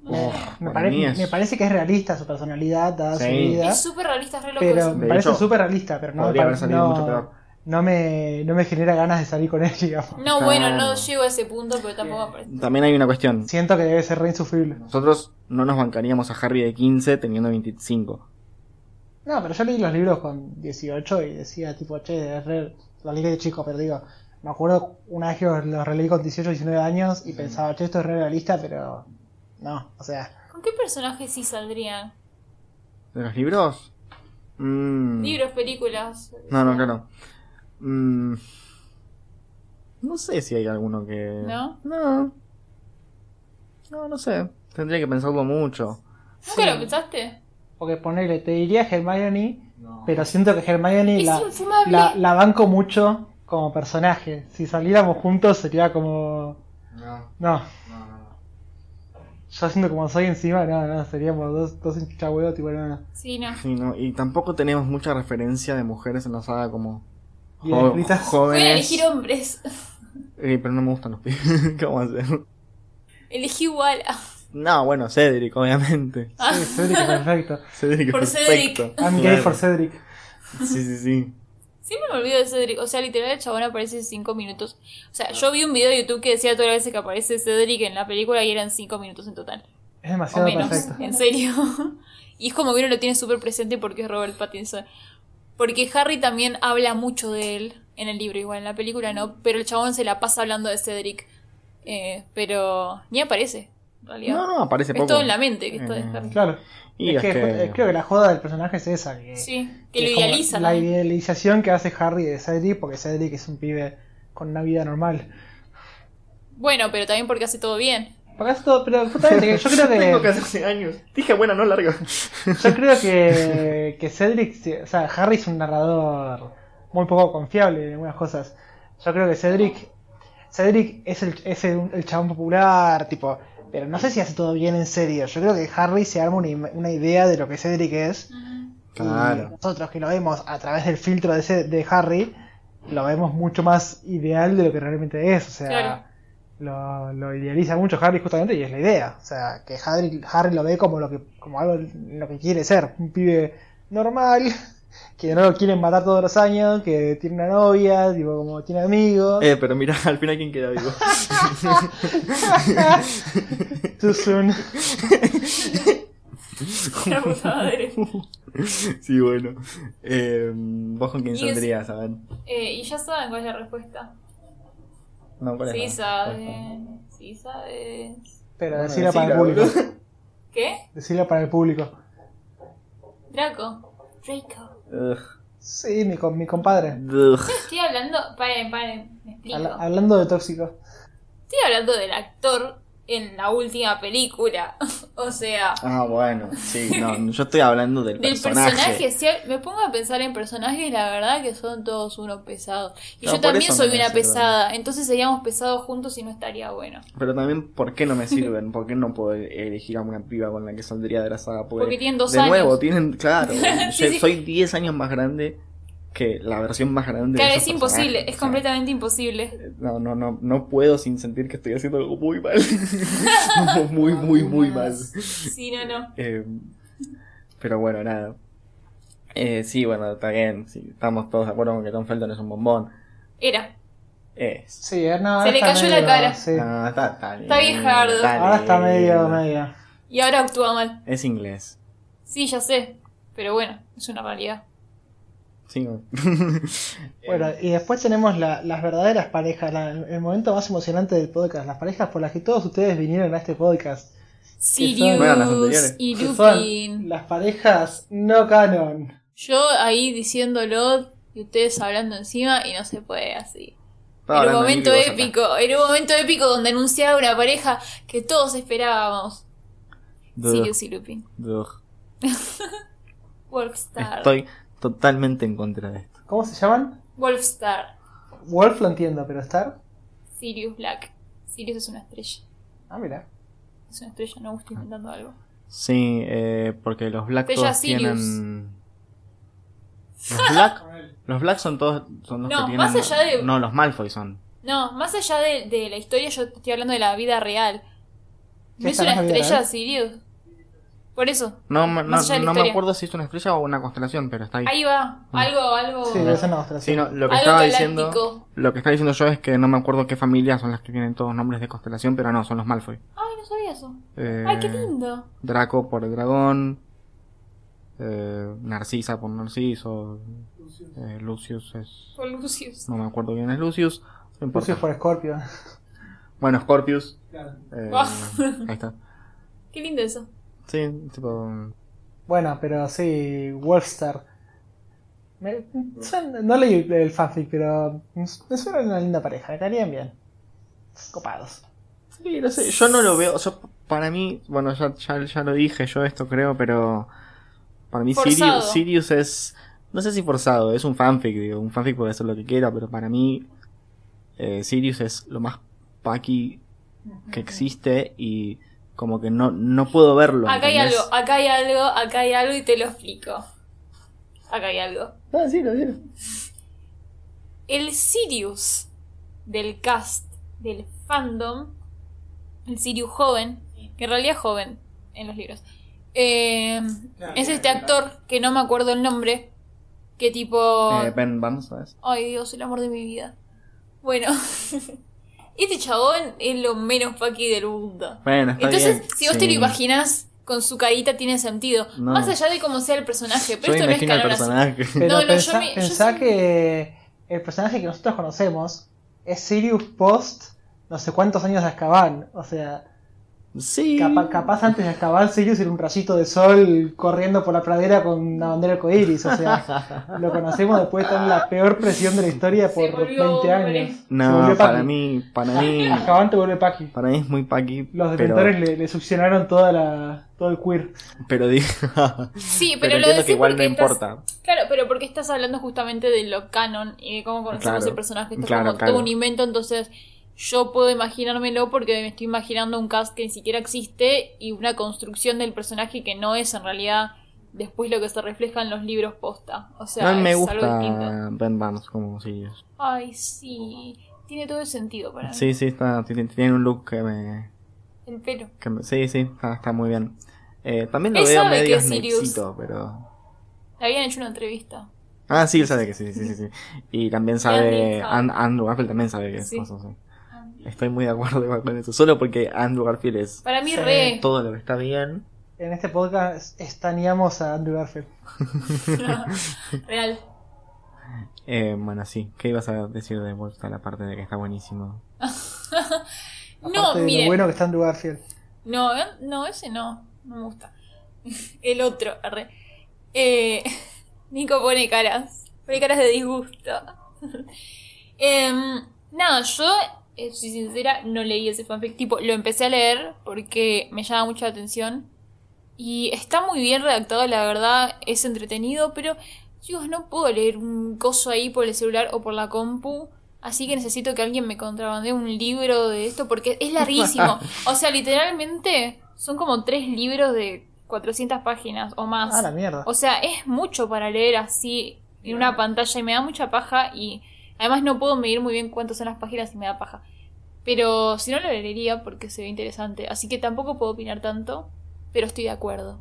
Oh, Me, es- me parece que es realista su personalidad, dada su Sí. vida. Es súper realista, es re loco Pero me parece súper realista, pero no, haber salido no, mucho peor. no me, no me genera ganas de salir con él, digamos. No, bueno, no llego a ese punto, pero tampoco parece. También hay una cuestión. Siento que debe ser re insufrible. Nosotros no nos bancaríamos a Harry de 15 teniendo 25. No, pero yo leí los libros con 18 y decía tipo, che, es re... Lo leí de chico, pero digo, me acuerdo una vez que los, los releí con 18 19 años y pensaba, che, esto es re realista, pero no, o sea, ¿Con qué personajes sí saldrían? ¿De los libros? Mm. Libros, películas. No, no, claro. Mm. No sé si hay alguno que. ¿No? No. No, no sé. Tendría que pensarlo mucho. ¿Nunca lo pensaste? Porque ponerle, te diría Hermione, pero siento que Hermione la, la, la banco mucho como personaje. Si saliéramos juntos sería como... No, No, yo siento como soy encima, no, no, seríamos dos, dos hinchahuevos, tipo, no, no. Sí, no. Sí, no. Y tampoco tenemos mucha referencia de mujeres en la saga como. Bien jo- escritas. Voy a jóvenes. elegir hombres. Eh, pero no me gustan los pibes. ¿Qué vamos a hacer? Elegí igual. No, bueno, Cedric, obviamente. Sí, Cedric es perfecto. Cedric es Por perfecto. I'm gay Claro. for Cedric. Sí, sí, sí. Siempre me olvido de Cedric. O sea, literal, el chabón aparece 5 minutos. O sea, yo vi un video de YouTube que decía todas las veces que aparece Cedric en la película y eran 5 minutos en total. Es O demasiado menos. perfecto. En serio. y es como que uno lo tiene súper presente porque es Robert Pattinson. Porque Harry también habla mucho de él en el libro, igual en la película no. Pero el chabón se la pasa hablando de Cedric. Eh, pero ni aparece, en realidad. No, no, aparece es poco. todo en la mente que está de Eh. Claro. Y es que, que- creo que la joda del personaje es esa. Que, Sí, que que lo idealiza. La idealización que hace Harry de Cedric, porque Cedric es un pibe con una vida normal. Bueno, pero también porque hace todo bien. Porque hace todo- pero justamente que yo creo Tengo que que. hacer hace años. Dije, bueno, no largo. Yo creo que, que Cedric, o sea, Harry es un narrador muy poco confiable en algunas cosas. Yo creo que Cedric, Cedric es el, es el, el chabón popular, tipo, pero no sé si hace todo bien en serio. Yo creo que Harry se arma una, una idea de lo que Cedric es. Claro. Y nosotros que lo vemos a través del filtro de, ese- de Harry, lo vemos mucho más ideal de lo que realmente es. O sea, Claro. lo, lo idealiza mucho Harry justamente y es la idea. O sea, que Harry, Harry lo ve como lo que como algo lo que quiere ser. Un pibe normal, que no lo quieren matar todos los años, que tiene una novia, tipo, como tiene amigos. Eh, pero mira, al final quién queda vivo. Too soon. Sí, bueno. Eh, ¿Vos con quién saldrías? A ver. Eh, y ya saben cuál es la respuesta. No, ¿cuál es Sí saben. Sí sabes. Pero Bueno, decirlo para el decila, público. ¿Qué? Decirlo para el público. Draco. Draco. Ugh, Sí, mi, mi compadre. ugh. Estoy hablando. Paren, paren. Me explico. Habla- hablando de tóxico. Estoy hablando del actor en la última película. o sea. Ah, bueno, sí, no, yo estoy hablando del, Del personaje. personaje, si me pongo a pensar en personajes, la verdad que son todos unos pesados. Y No, yo también soy no una pesada, entonces seríamos pesados juntos y no estaría bueno. Pero también, ¿por qué no me sirven? ¿Por qué no puedo elegir a una piba con la que saldría de la saga? Porque tienen dos de años. nuevo, tienen, claro, Sí, yo sí. soy 10 años más grande que la versión más grande Claro, de es imposible, es o sea, completamente imposible. No, no, no, no puedo sin sentir que estoy haciendo algo muy mal. muy, muy, muy mal. Sí, no, no. Eh, pero bueno, nada. Eh, sí, bueno, está bien. sí, estamos todos de acuerdo con que Tom Felton es un bombón. Era. Es. Sí, eh, no, Se le cayó la cara. sí. No, está, está, Está viejardo. Ahora está medio, medio. Y ahora actúa mal. Es inglés. Sí, ya sé. Pero bueno, es una realidad. Sí. Bueno, y después tenemos la- las verdaderas parejas, la- el momento más emocionante del podcast, las parejas por las que todos ustedes vinieron a este podcast. Sirius y Lupin. las parejas no canon. Yo ahí diciéndolo y ustedes hablando encima y no se puede así. Era un momento épico, era un momento épico donde anunciaba una pareja que todos esperábamos. Duh, Sirius y Lupin. duh. Wolfstar. Estoy totalmente en contra de esto. ¿Cómo se llaman? Wolfstar. Wolf lo entiendo, pero Star. Sirius Black. Sirius es una estrella. Ah, mira. Es una estrella, no estoy inventando algo. Sí, eh, porque los Black Bella todos Sirius. tienen... Los Black, los Black son todos son los No, que tienen... más allá de- No, los Malfoy son. No, más allá de, de la historia, yo estoy hablando de la vida real. ¿No ¿Qué es una estrella? Sirius? Por eso. No, me- no, no me acuerdo si es una estrella o una constelación, pero está ahí. Ahí va. Algo, algo. Sí, ser una otra. Sí, no, lo que Algo estaba galáctico. diciendo, lo que estaba diciendo yo es que no me acuerdo qué familias son las que tienen todos nombres de constelación, pero no, son los Malfoy. Ay, no sabía eso. Eh, Ay, qué lindo. Draco por el dragón, eh, Narcisa por Narciso, eh, Lucius es, Por Lucius. no me acuerdo bien es Lucius, No importa. por Scorpio. Bueno, Scorpius. Claro. eh, ahí está. Qué lindo eso. Sí, tipo. Bueno, pero sí, Wolfstar. Me- suena- no leí el fanfic, pero me suena una linda pareja, me caerían bien. Copados. Sí, no sé, yo no lo veo. Yo, para mí, bueno, ya, ya, ya lo dije yo esto creo, pero. Para mí. Sirius, Sirius es. No sé si forzado, es un fanfic, digo. Un fanfic puede ser lo que quiera, pero para mí. eh, Sirius es lo más paqui que existe y. Como que no, no puedo verlo. Acá hay algo, acá hay algo, acá hay algo y te lo explico. Acá hay algo. Ah, sí, lo. El Sirius del cast del fandom, el Sirius joven, que en realidad es joven en los libros, eh, es este actor que no me acuerdo el nombre, que tipo... Eh, ben Barnes, ¿sabes? Ay Dios, el amor de mi vida. Bueno, este chabón es lo menos paqui del mundo. Bueno, está Entonces, bien. si vos te lo imaginas con su carita tiene sentido. No. Más allá de cómo sea el personaje, pero Yo esto no es imagino el personaje. Pero No, no, pensá, yo me- yo pensá soy- que el personaje que nosotros conocemos es Sirius post no sé cuántos años de Azkaban. O sea, Sí. capaz antes de Azkaban Sirius era un rayito de sol corriendo por la pradera con una bandera arcoíris. O sea, lo conocemos después de estar en la peor presión de la historia por volvió 20 hombre. años. No, para mí, para mí, Azkaban te vuelve Paqui. para mí es muy paqui. Los pero, dementores le, le succionaron toda la, todo el queer. pero digo, Sí, pero, pero, lo decís que igual no estás- importa. Claro, pero porque estás hablando justamente de lo canon y de cómo conocemos Claro, el personaje. Esto claro, es como claro. todo un invento, entonces yo puedo imaginármelo porque me estoy imaginando un cast que ni siquiera existe y una construcción del personaje que no es en realidad después lo que se refleja en los libros posta. O sea, mí me es algo distinto. gusta Ben Barnes como Sirius. Ay, sí. Tiene todo el sentido para mí. Sí, sí, está, tiene, un look que me, El pelo. que me- sí, sí, está, está muy bien. Eh, también lo Él veo medio snakesito, pero... Le habían hecho una entrevista. Ah, sí, él sabe que sí, sí, sí, sí. Y también sabe, Andy. An- Andrew Garfield también sabe que es Sí. cosas así. Estoy muy de acuerdo con eso. Solo porque Andrew Garfield es Para mí, re. todo lo que está bien. En este podcast estaneamos a Andrew Garfield. Real. Eh, bueno, sí. ¿Qué ibas a decir de Wolfstar aparte de que está buenísimo? No, Aparte de lo mire. bueno que está Andrew Garfield. No, eh, no, ese no. No me gusta. El otro, arre. Eh, Nico pone caras. Pone caras de disgusto. Em, nada, yo, eh, soy sincera, no leí ese fanfic. Tipo, lo empecé a leer porque me llama mucho la atención. Y está muy bien redactado, la verdad, es entretenido, pero, chicos, no puedo leer un coso ahí por el celular o por la compu. Así que necesito que alguien me contrabandee un libro de esto porque es larguísimo. O sea, literalmente son como tres libros de 400 páginas o más. Ah, la mierda. O sea, es mucho para leer así en una pantalla y me da mucha paja y además no puedo medir muy bien cuántas son las páginas y me da paja. Pero si no lo leería porque se ve interesante. Así que tampoco puedo opinar tanto, pero estoy de acuerdo.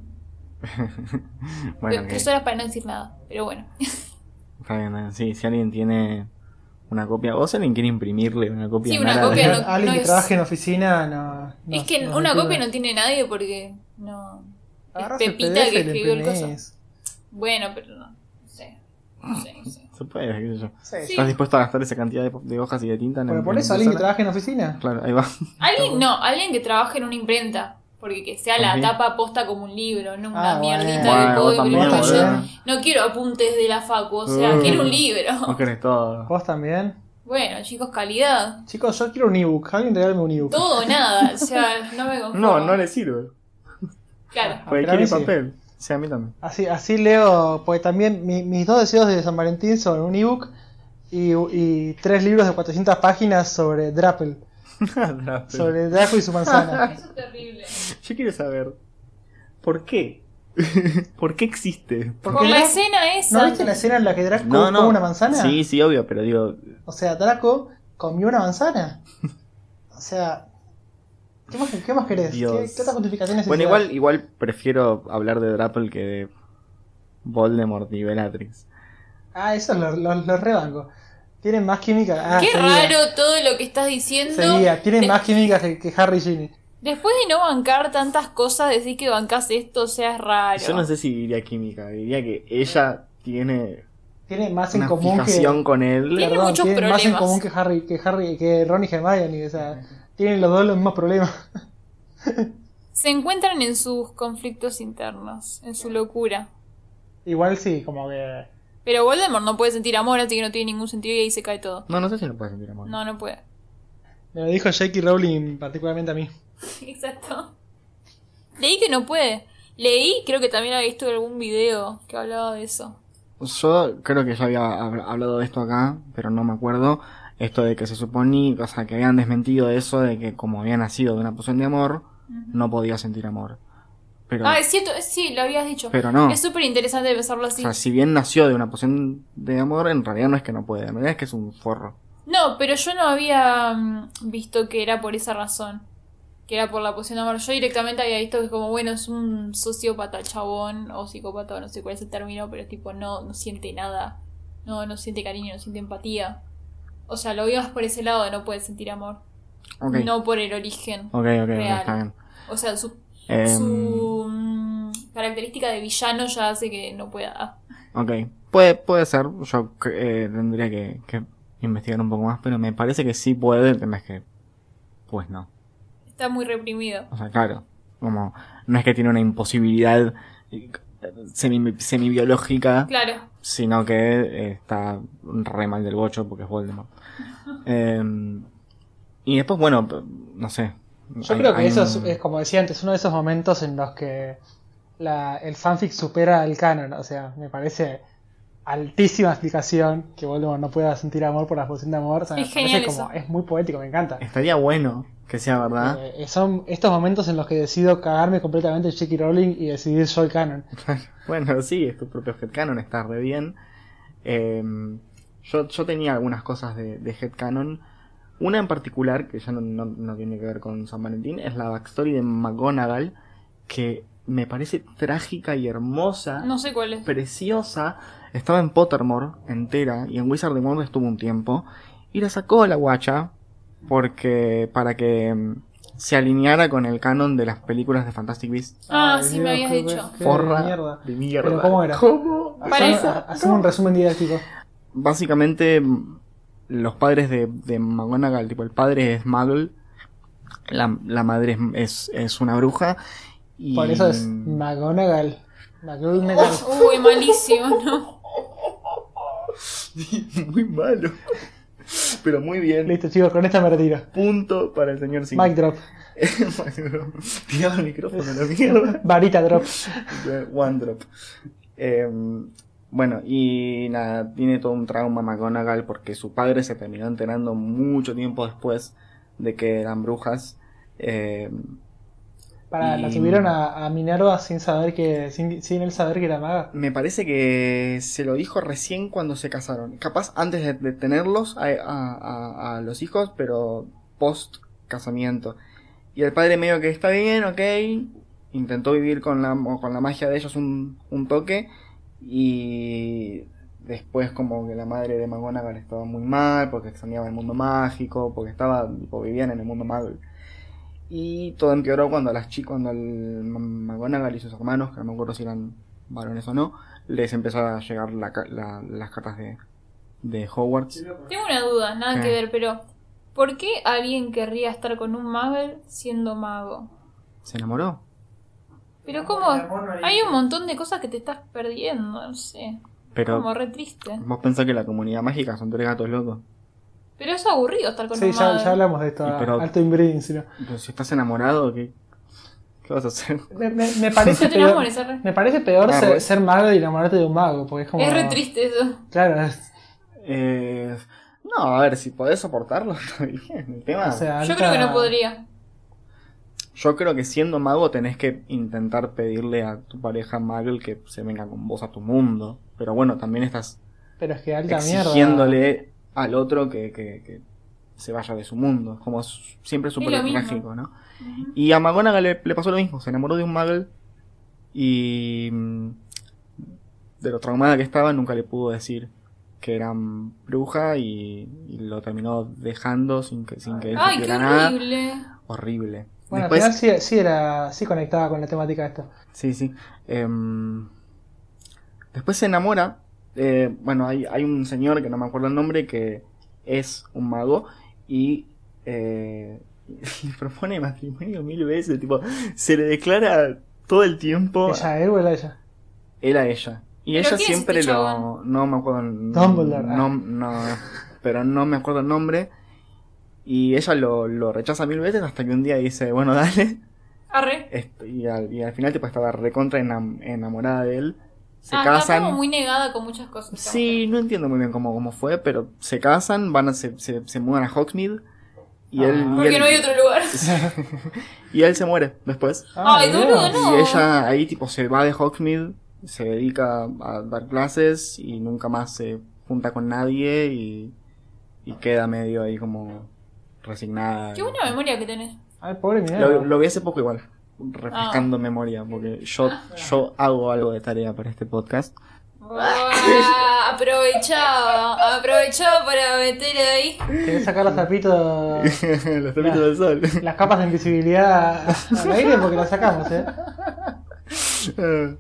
Bueno, Tres horas para no decir nada, pero bueno. sí, si alguien tiene una copia, o si alguien quiere imprimirle una copia Sí, una mala de- copia no- Alguien que es- trabaje en oficina no. no- es que no una copia no tiene nadie porque no... Es Pepita PDF que escribió el coso. Bueno, pero no. No sé. No sé, no sé. Se puede, qué sé yo. Sí. Sí. ¿Estás dispuesto a gastar esa cantidad de, de hojas y de tinta? en- Bueno, por en eso alguien que trabaje en oficina. Claro, ahí va. Alguien, no, alguien que trabaje en una imprenta. Porque que sea la tapa posta como un libro, no una Ah, mierdita bueno. Yo boludo. no quiero apuntes de la facu, o sea, Uh. quiero un libro. Vos querés todo. Vos también. Bueno, chicos, calidad. Chicos, yo quiero un ebook. Alguien regálame un ebook. Todo nada, o sea, no me conformo. No, no le sirve. Claro. Porque quiere papel. Sí, a mí también. Así, así leo, porque también mi- mis dos deseos de San Valentín son un ebook y, y tres libros de 400 páginas sobre Drapple, sobre Draco y su manzana. Eso es terrible. Yo quiero saber. ¿Por qué? ¿Por qué existe? Porque Por la Draco- escena esa. ¿No viste la escena en la que Draco come una manzana? Sí, sí, obvio, pero digo. O sea, Draco comió una manzana. O sea, ¿qué más, qué más querés? ¿Qué, Dios. qué otra justificación necesitas? Bueno, igual, igual prefiero hablar de Drapple que de Voldemort y Bellatrix. Ah, eso lo, lo, lo rebanco. Tienen más química. Ah, Qué seguía, raro todo lo que estás diciendo. Seguía. Tienen De- más química que, que Harry y Ginny. Después de no bancar tantas cosas, decir que bancas esto, o sea, es raro. Yo no sé si diría química, diría que ella tiene Tiene más en una común que. con él. Tiene Perdón, muchos tienen más en problemas. común que Harry, que Harry, que Ron y Hermione, o sea, tienen los dos los mismos problemas. Se encuentran en sus conflictos internos, en su locura. Igual sí, como que Pero Voldemort no puede sentir amor, así que no tiene ningún sentido y ahí se cae todo. No, no sé si lo puede sentir amor. No, no puede. me lo dijo J.K. Rowling particularmente a mí. Exacto. Leí que no puede. Leí, creo que también había visto algún video que hablaba de eso. Yo creo que ya había hab- hablado de esto acá, pero no me acuerdo. Esto de que se suponía, o sea, que habían desmentido eso de que como había nacido de una poción de amor, no podía sentir amor. Pero, Ah, es cierto, sí, lo habías dicho. pero no. Es súper interesante pensarlo O así. sea, si bien nació de una poción de amor, en realidad no es que no puede, en realidad es que es un forro. No, pero yo no había mm, visto que era por esa razón. Que era por la poción de amor. Yo directamente había visto que como, bueno, es un sociópata chabón, o psicópata, o no sé cuál es el término, pero tipo, no, no siente nada. No, no siente cariño, no siente empatía. O sea, lo vimos por ese lado de no poder sentir amor. No por el origen. ok, ok, real. está bien. O sea, su, Em, su mm, característica de villano ya hace que no pueda. Ok, puede, puede ser, yo eh, tendría que, que investigar un poco más, pero me parece que sí puede, el tema es que, pues no. Está muy reprimido. O sea, claro, como no es que tiene una imposibilidad eh, semi, semi-biológica, Claro. sino que eh, está re mal del bocho porque es Voldemort. Eh, y después, bueno, no sé. Yo Hay- creo que hay eso es, un- es, como decía antes, uno de esos momentos en los que la, el fanfic supera al canon. O sea, me parece altísima explicación que Voldemort no pueda sentir amor por la poción de amor. O sea, me Es parece genial como, eso. es muy poético, me encanta. Estaría bueno que sea verdad. Eh, son estos momentos en los que decido cagarme completamente en J.K. Rowling y decidir yo el canon. bueno, sí, es tu propio headcanon, está re bien. Eh, yo, yo tenía algunas cosas de, de headcanon. Una en particular, que ya no, no- no tiene que ver con San Valentín, es la backstory de McGonagall, que me parece trágica y hermosa, No sé cuál es. preciosa. Estaba en Pottermore entera y en Wizarding World estuvo un tiempo. Y la sacó la guacha porque para que mm, se alineara con el canon de las películas de Fantastic Beasts. Ah, Ay, sí, Dios, me habías dicho. Forra mierda. de mierda. Pero ¿cómo era? ¿Cómo? Para hacemos un resumen didáctico. Básicamente, mm, los padres de, de McGonagall, tipo el padre es Muggle, la, la madre es, es, es una bruja. Y... Por eso es McGonagall. McGonagall. Uy, malísimo, ¿no? muy malo. Pero muy bien. Listo, chicos, con esta me retiro. Punto para el señor Sim. Mic drop. Tirado el micrófono, la mierda. Varita drop. One drop. Eh, bueno, y nada, tiene todo un trauma McGonagall porque su padre se terminó enterando mucho tiempo después de que eran brujas. Eh, Para, la Y- subieron a, a Minerva sin saber que. Sin, sin él saber que era maga. me parece que se lo dijo recién cuando se casaron. Capaz antes de, de tenerlos a, a- a- a los hijos, pero post casamiento. Y el padre medio que está bien, ok. Intentó vivir con la, con la magia de ellos un, un toque. Y después como que la madre de McGonagall estaba muy mal porque extrañaba el mundo mágico, porque estaba, tipo, vivían en el mundo Muggle. Y todo empeoró cuando las chicas, cuando el McGonagall y sus hermanos, que no me acuerdo si eran varones o no, les empezó a llegar la las cartas de, de Hogwarts. Tengo una duda, nada ¿Qué? que ver, pero ¿por qué alguien querría estar con un Muggle siendo mago? ¿Se enamoró? Pero como hay un montón de cosas que te estás perdiendo, no sé. Pero Como re triste. vos pensás que la comunidad mágica son tres gatos locos. Pero es aburrido estar con Sí, un ya, ya hablamos de esto. Y pero- Alto inbreeding, ¿no? Pero si estás enamorado, ¿qué, qué vas a hacer? Me, me, me parece No te peor, enamores, arre. me parece peor Ah, ser, mago y enamorarte de un mago. Porque es como. Es re triste eso. Claro, es- Eh, no, a ver, si podés soportarlo, está bien. El tema, o sea, Yo alta- creo que no podría. Yo creo que siendo mago tenés que intentar pedirle a tu pareja Muggle que se venga con vos a tu mundo. Pero bueno, también estás Pero es que alta mierda. exigiéndole al otro que, que- que se vaya de su mundo. Como es siempre súper trágico, ¿no? Y a McGonagall le, le pasó lo mismo. Se enamoró de un Muggle y mm, de lo traumada que estaba nunca le pudo decir que era bruja y, y lo terminó dejando sin que, sin que él Ay, qué supiera nada. horrible. Horrible. Bueno, Después, al final sí, sí era. Sí conectaba con la temática de esto. Sí, sí. Em, después se enamora eh, bueno, hay, hay un señor que no me acuerdo el nombre que es un mago y eh, le propone matrimonio mil veces, tipo, se le declara todo el tiempo ¿Ella él o él a ella? él a ella. Y ¿Pero ella quién es siempre este lo... No me acuerdo... el- Dumbledore, No, ah. no, pero no me acuerdo el nombre. Y ella lo, lo rechaza mil veces hasta que un día dice, bueno, dale. Arre. Y, al, y al final tipo estaba recontra enam- enamorada de él. Se Ah, está casan. como muy negada con muchas cosas. Sí, no entiendo muy bien cómo, cómo fue, pero se casan, van a, se, se, se mudan a Hogsmeade. Y Ah. él, y Porque él- no hay otro lugar. y él se muere después. Ay, Dios. boludo, no. Y ella ahí tipo se va de Hogsmeade, se dedica a dar clases y nunca más se junta con nadie y, y queda medio ahí como resignada. Qué buena memoria que tenés. Ay, pobre Minerva. Lo, lo vi hace poco igual, refrescando memoria, porque yo, yo hago algo de tarea para este podcast. Buah, aprovechaba, aprovechaba para meter ahí. Querés sacar los tapitos, Los tapitos del sol. las capas de invisibilidad al aire porque las sacamos, ¿eh?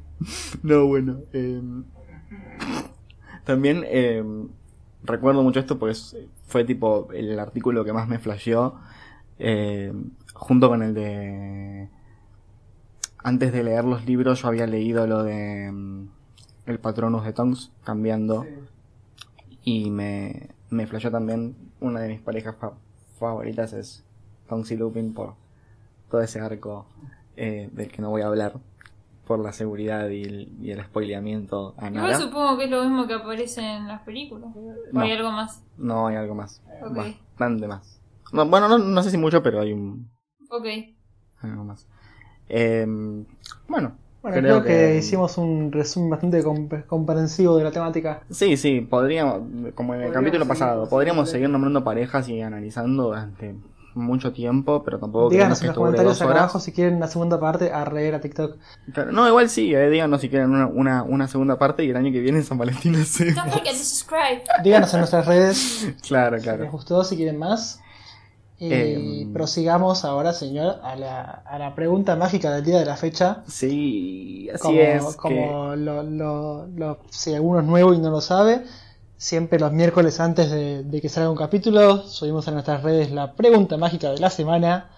no, bueno. eh, también eh, recuerdo mucho esto porque es- fue tipo el artículo que más me flasheó. eh, junto con el de... Antes de leer los libros yo había leído lo de... mm, El Patronus de Tonks, cambiando. Y me, me flasheó también una de mis parejas fa- favoritas es Tonks y Lupin por todo ese arco eh, del que no voy a hablar por la seguridad y el, y el spoileamiento a Igual supongo que es lo mismo que aparece en las películas. ¿O No. hay algo más? No, hay algo más. Ok. Bastante más. No, bueno, no, no sé si mucho, pero hay un, Ok. algo más. Eh, bueno, Bueno, creo, que... hicimos un resumen bastante comp- comprensivo de la temática. Sí, sí, podríamos, como en el Podríamos capítulo seguir- pasado, podríamos seguir- seguir nombrando parejas y analizando durante mucho tiempo, pero tampoco Díganos queremos en que los comentarios acá abajo si quieren una segunda parte a reír a TikTok. Claro, no, igual sí, eh, díganos si quieren una, una, una segunda parte y el año que viene en San Valentín hacemos. Don't forget to subscribe. Díganos en nuestras redes Claro, si les claro. gustó, si quieren más. Y Em. prosigamos ahora, señor, a la, a la pregunta mágica del día de la fecha. Sí, así como, es. que- como lo, lo- lo- si alguno es nuevo y no lo sabe, siempre los miércoles antes de, de que salga un capítulo, subimos a nuestras redes la pregunta mágica de la semana.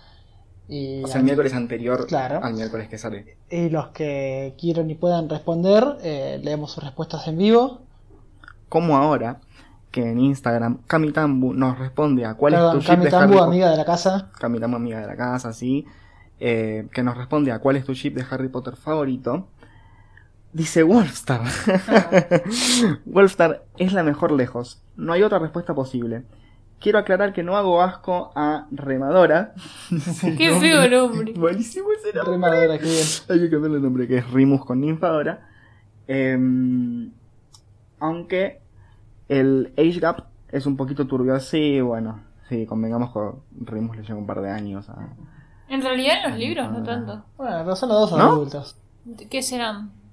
Y, O sea, el miércoles anterior Claro. al miércoles que sale. y los que quieran y puedan responder, eh, leemos sus respuestas en vivo. Como ahora, que en Instagram Kamitambu nos responde a cuál es tu chip Cami de Tambu, Harry Potter. amiga de la casa. Kamitambu, amiga de la casa, sí. Eh, que nos responde a cuál es tu chip de Harry Potter favorito. Dice Wolfstar. Wolfstar es la mejor lejos. No hay otra respuesta posible. Quiero aclarar que no hago asco a Remadora. Qué feo nombre. Buenísimo ese nombre. Remadora, qué bien. Hay que cambiarle el nombre, que es Rimus con ninfa ahora. Em, aunque el age gap es un poquito turbio. Sí, bueno, sí, convengamos que Rimus le lleva un par de años a... En realidad en los libros no tanto. Bueno, pero son los dos ¿No? adultos. ¿Qué serán?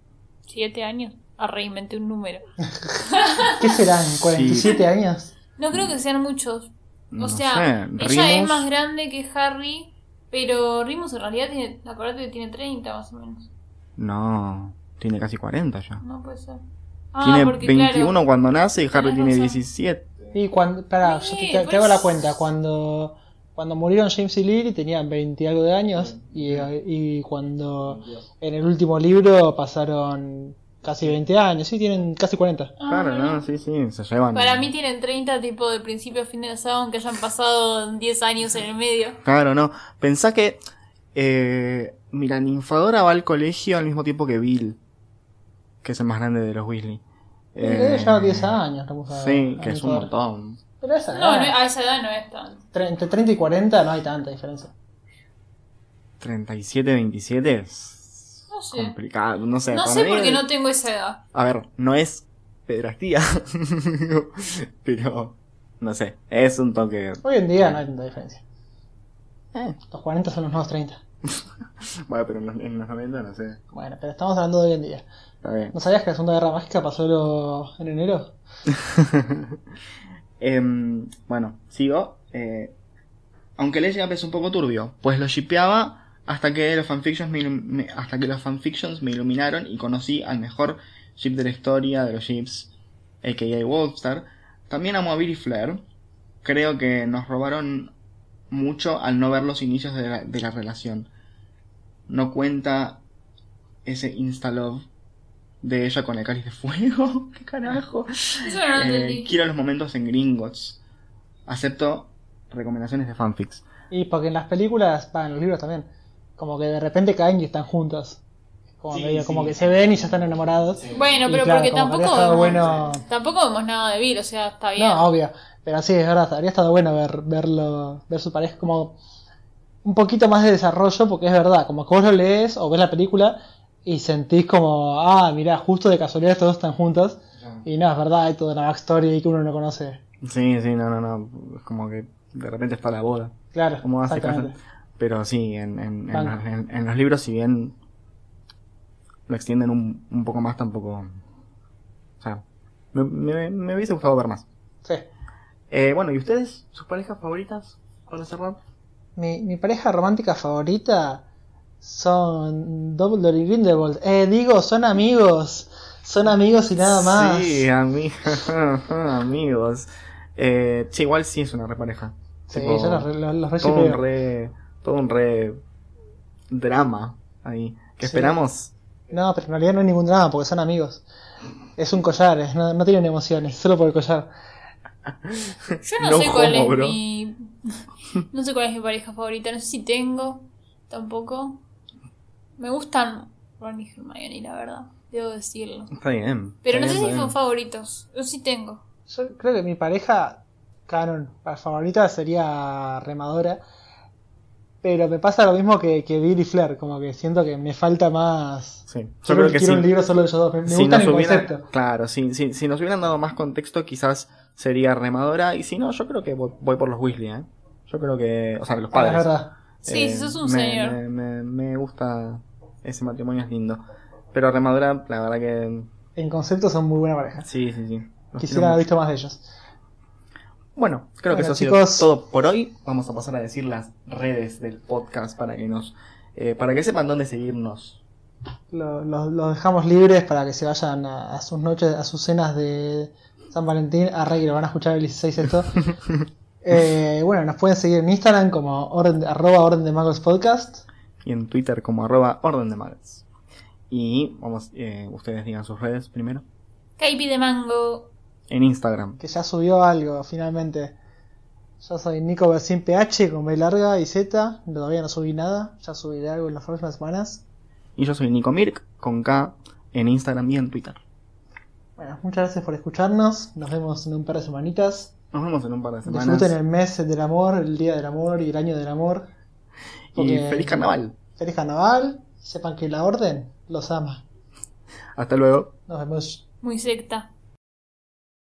¿Siete años? Ah, reinventé un número. ¿Qué serán? ¿47 años? No creo que sean muchos. O No sea, sé, ella es más grande que Harry, pero Rimus en realidad tiene, acuérdate que tiene 30 más o menos. No, tiene casi 40 ya. No puede ser. Ah, tiene porque 21 claro, cuando nace y Harry tiene razón. 17. Y cuando, espera, Sí, yo te, te- te pues- hago la cuenta. Cuando, cuando murieron James y Lily tenían 20 y algo de años. Y, y cuando en el último libro pasaron casi 20 años. Sí, tienen casi 40. Ah, Claro, no, sí, sí, se llevan. Para mí tienen 30 tipo de principio a fin de la saga, aunque hayan pasado 10 años en el medio. Claro, no. Pensá que. Eh, mira, Ninfadora va al colegio al mismo tiempo que Bill, que es el más grande de los Weasley. Y debe llevar 10 años. vamos a- Sí, a que es un montón. Pero esa No, no, a esa edad no es tanto. tre- entre 30 y 40 no hay tanta diferencia. 37, 27 es No sé. complicado, no sé. No para sé mí- porque no tengo esa edad. A ver, no es pedrastía, pero no sé, es un toque. Hoy en día no hay tanta diferencia. Eh, Los 40 son los nuevos 30. bueno, pero en los, en los 90 no sé. Bueno, pero estamos hablando de hoy en día. Está bien. ¿No sabías que la Segunda Guerra Mágica pasó lo- en enero? Em, bueno, sigo. Eh, aunque el Gap es un poco turbio, pues lo shipeaba hasta que los fanfictions me, hasta que los fanfictions me iluminaron y conocí al mejor ship de la historia de los ships. a.k.a. Wolfstar, también amo a Billy Flair. Creo que nos robaron mucho al no ver los inicios de la, de la relación. No cuenta ese insta-love de ella con el cáliz de fuego. ¿Qué carajo? Eso no Eh, quiero los momentos en Gringotts. Acepto recomendaciones de fanfics. Y porque en las películas, va, en los libros también, como que de repente caen y están juntos. Como, Sí, medio- sí. como que se ven y ya están enamorados. Bueno, pero claro, porque tampoco vemos, bueno. tampoco vemos nada de Bill, o sea, está bien. No, obvio. Pero sí, es verdad, habría estado bueno ver, verlo, ver su pareja como un poquito más de desarrollo, porque es verdad, como que vos lo lees o ves la película y sentís como, ah, mirá, justo de casualidad todos están juntos. Y no, es verdad, hay toda una backstory ahí que uno no conoce. Sí, sí, no, no, no. Es como que de repente está la boda. Claro, Como hace caso. Pero sí, en, en, en, en- en los libros, si bien lo extienden un, un poco más, tampoco. O sea, me, me, me hubiese gustado ver más. Sí. Eh, bueno, ¿y ustedes? ¿Sus parejas favoritas? Para cerrar. Mi, mi pareja romántica favorita son Dumbledore y Grindelwald. Eh, digo, son amigos. Son amigos y nada más. Sí, ami- amigos. Eh, sí, igual sí es una repareja. Sí, Tipo, yo los, re- los, los re todo un re. Todo un re. drama ahí. Que Sí. esperamos. No, pero en realidad no hay ningún drama porque son amigos. Es un collar, es- no, no tienen emociones, solo por el collar. Yo no, No sé cuál es bro. mi. No sé cuál es mi pareja favorita. No sé si tengo. Tampoco. Me gustan Ron y Hermione, la verdad. Debo decirlo. Está bien. Pero está no sé si son favoritos. Yo sí tengo. Yo creo que mi pareja canon la favorita sería Remadora. Pero me pasa lo mismo que, que Bill y Flair, como que siento que me falta más. Sí. Yo creo que quiero sí. un libro solo de ellos dos. Me, me si el hubieran, concepto. claro, si, si, si nos hubieran dado más contexto, quizás sería remadora. Y si no, yo creo que voy, voy por los Weasley, ¿eh? Yo creo que. O sea, los Ah, padres. es verdad. Sí, Eh, si sos un me, señor. Me, me- me gusta ese matrimonio, es lindo. Pero remadora, la verdad que. En concepto son muy buena pareja. Sí, sí, sí. Los Quisiera haber visto más de ellos. Bueno, creo que eso ha sido chicos. todo por hoy. Vamos a pasar a decir las redes del podcast para que nos, eh, para que sepan dónde seguirnos. Lo- lo- Los dejamos libres para que se vayan a, a sus noches, a sus cenas de San Valentín. Que lo van a escuchar el 16 esto. Eh, bueno, nos pueden seguir en Instagram como orden, de- arroba orden de magos podcast. Y en Twitter como arroba orden de magos. Y vamos, eh, ustedes digan sus redes primero. Caipi de mango. En Instagram. que ya subió algo finalmente. Yo soy Nico Bersin PH con B larga y Z. Todavía no subí nada. Ya subiré algo en las próximas semanas. Y yo soy Nico Mirk con K en Instagram y en Twitter. Bueno, muchas gracias por escucharnos. Nos vemos en un par de semanitas. Nos vemos en un par de semanas. Disfruten el mes del amor, el día del amor y el año del amor. Y feliz carnaval. Feliz carnaval. Sepan que la orden los ama. Hasta luego. Nos vemos. Muy secta.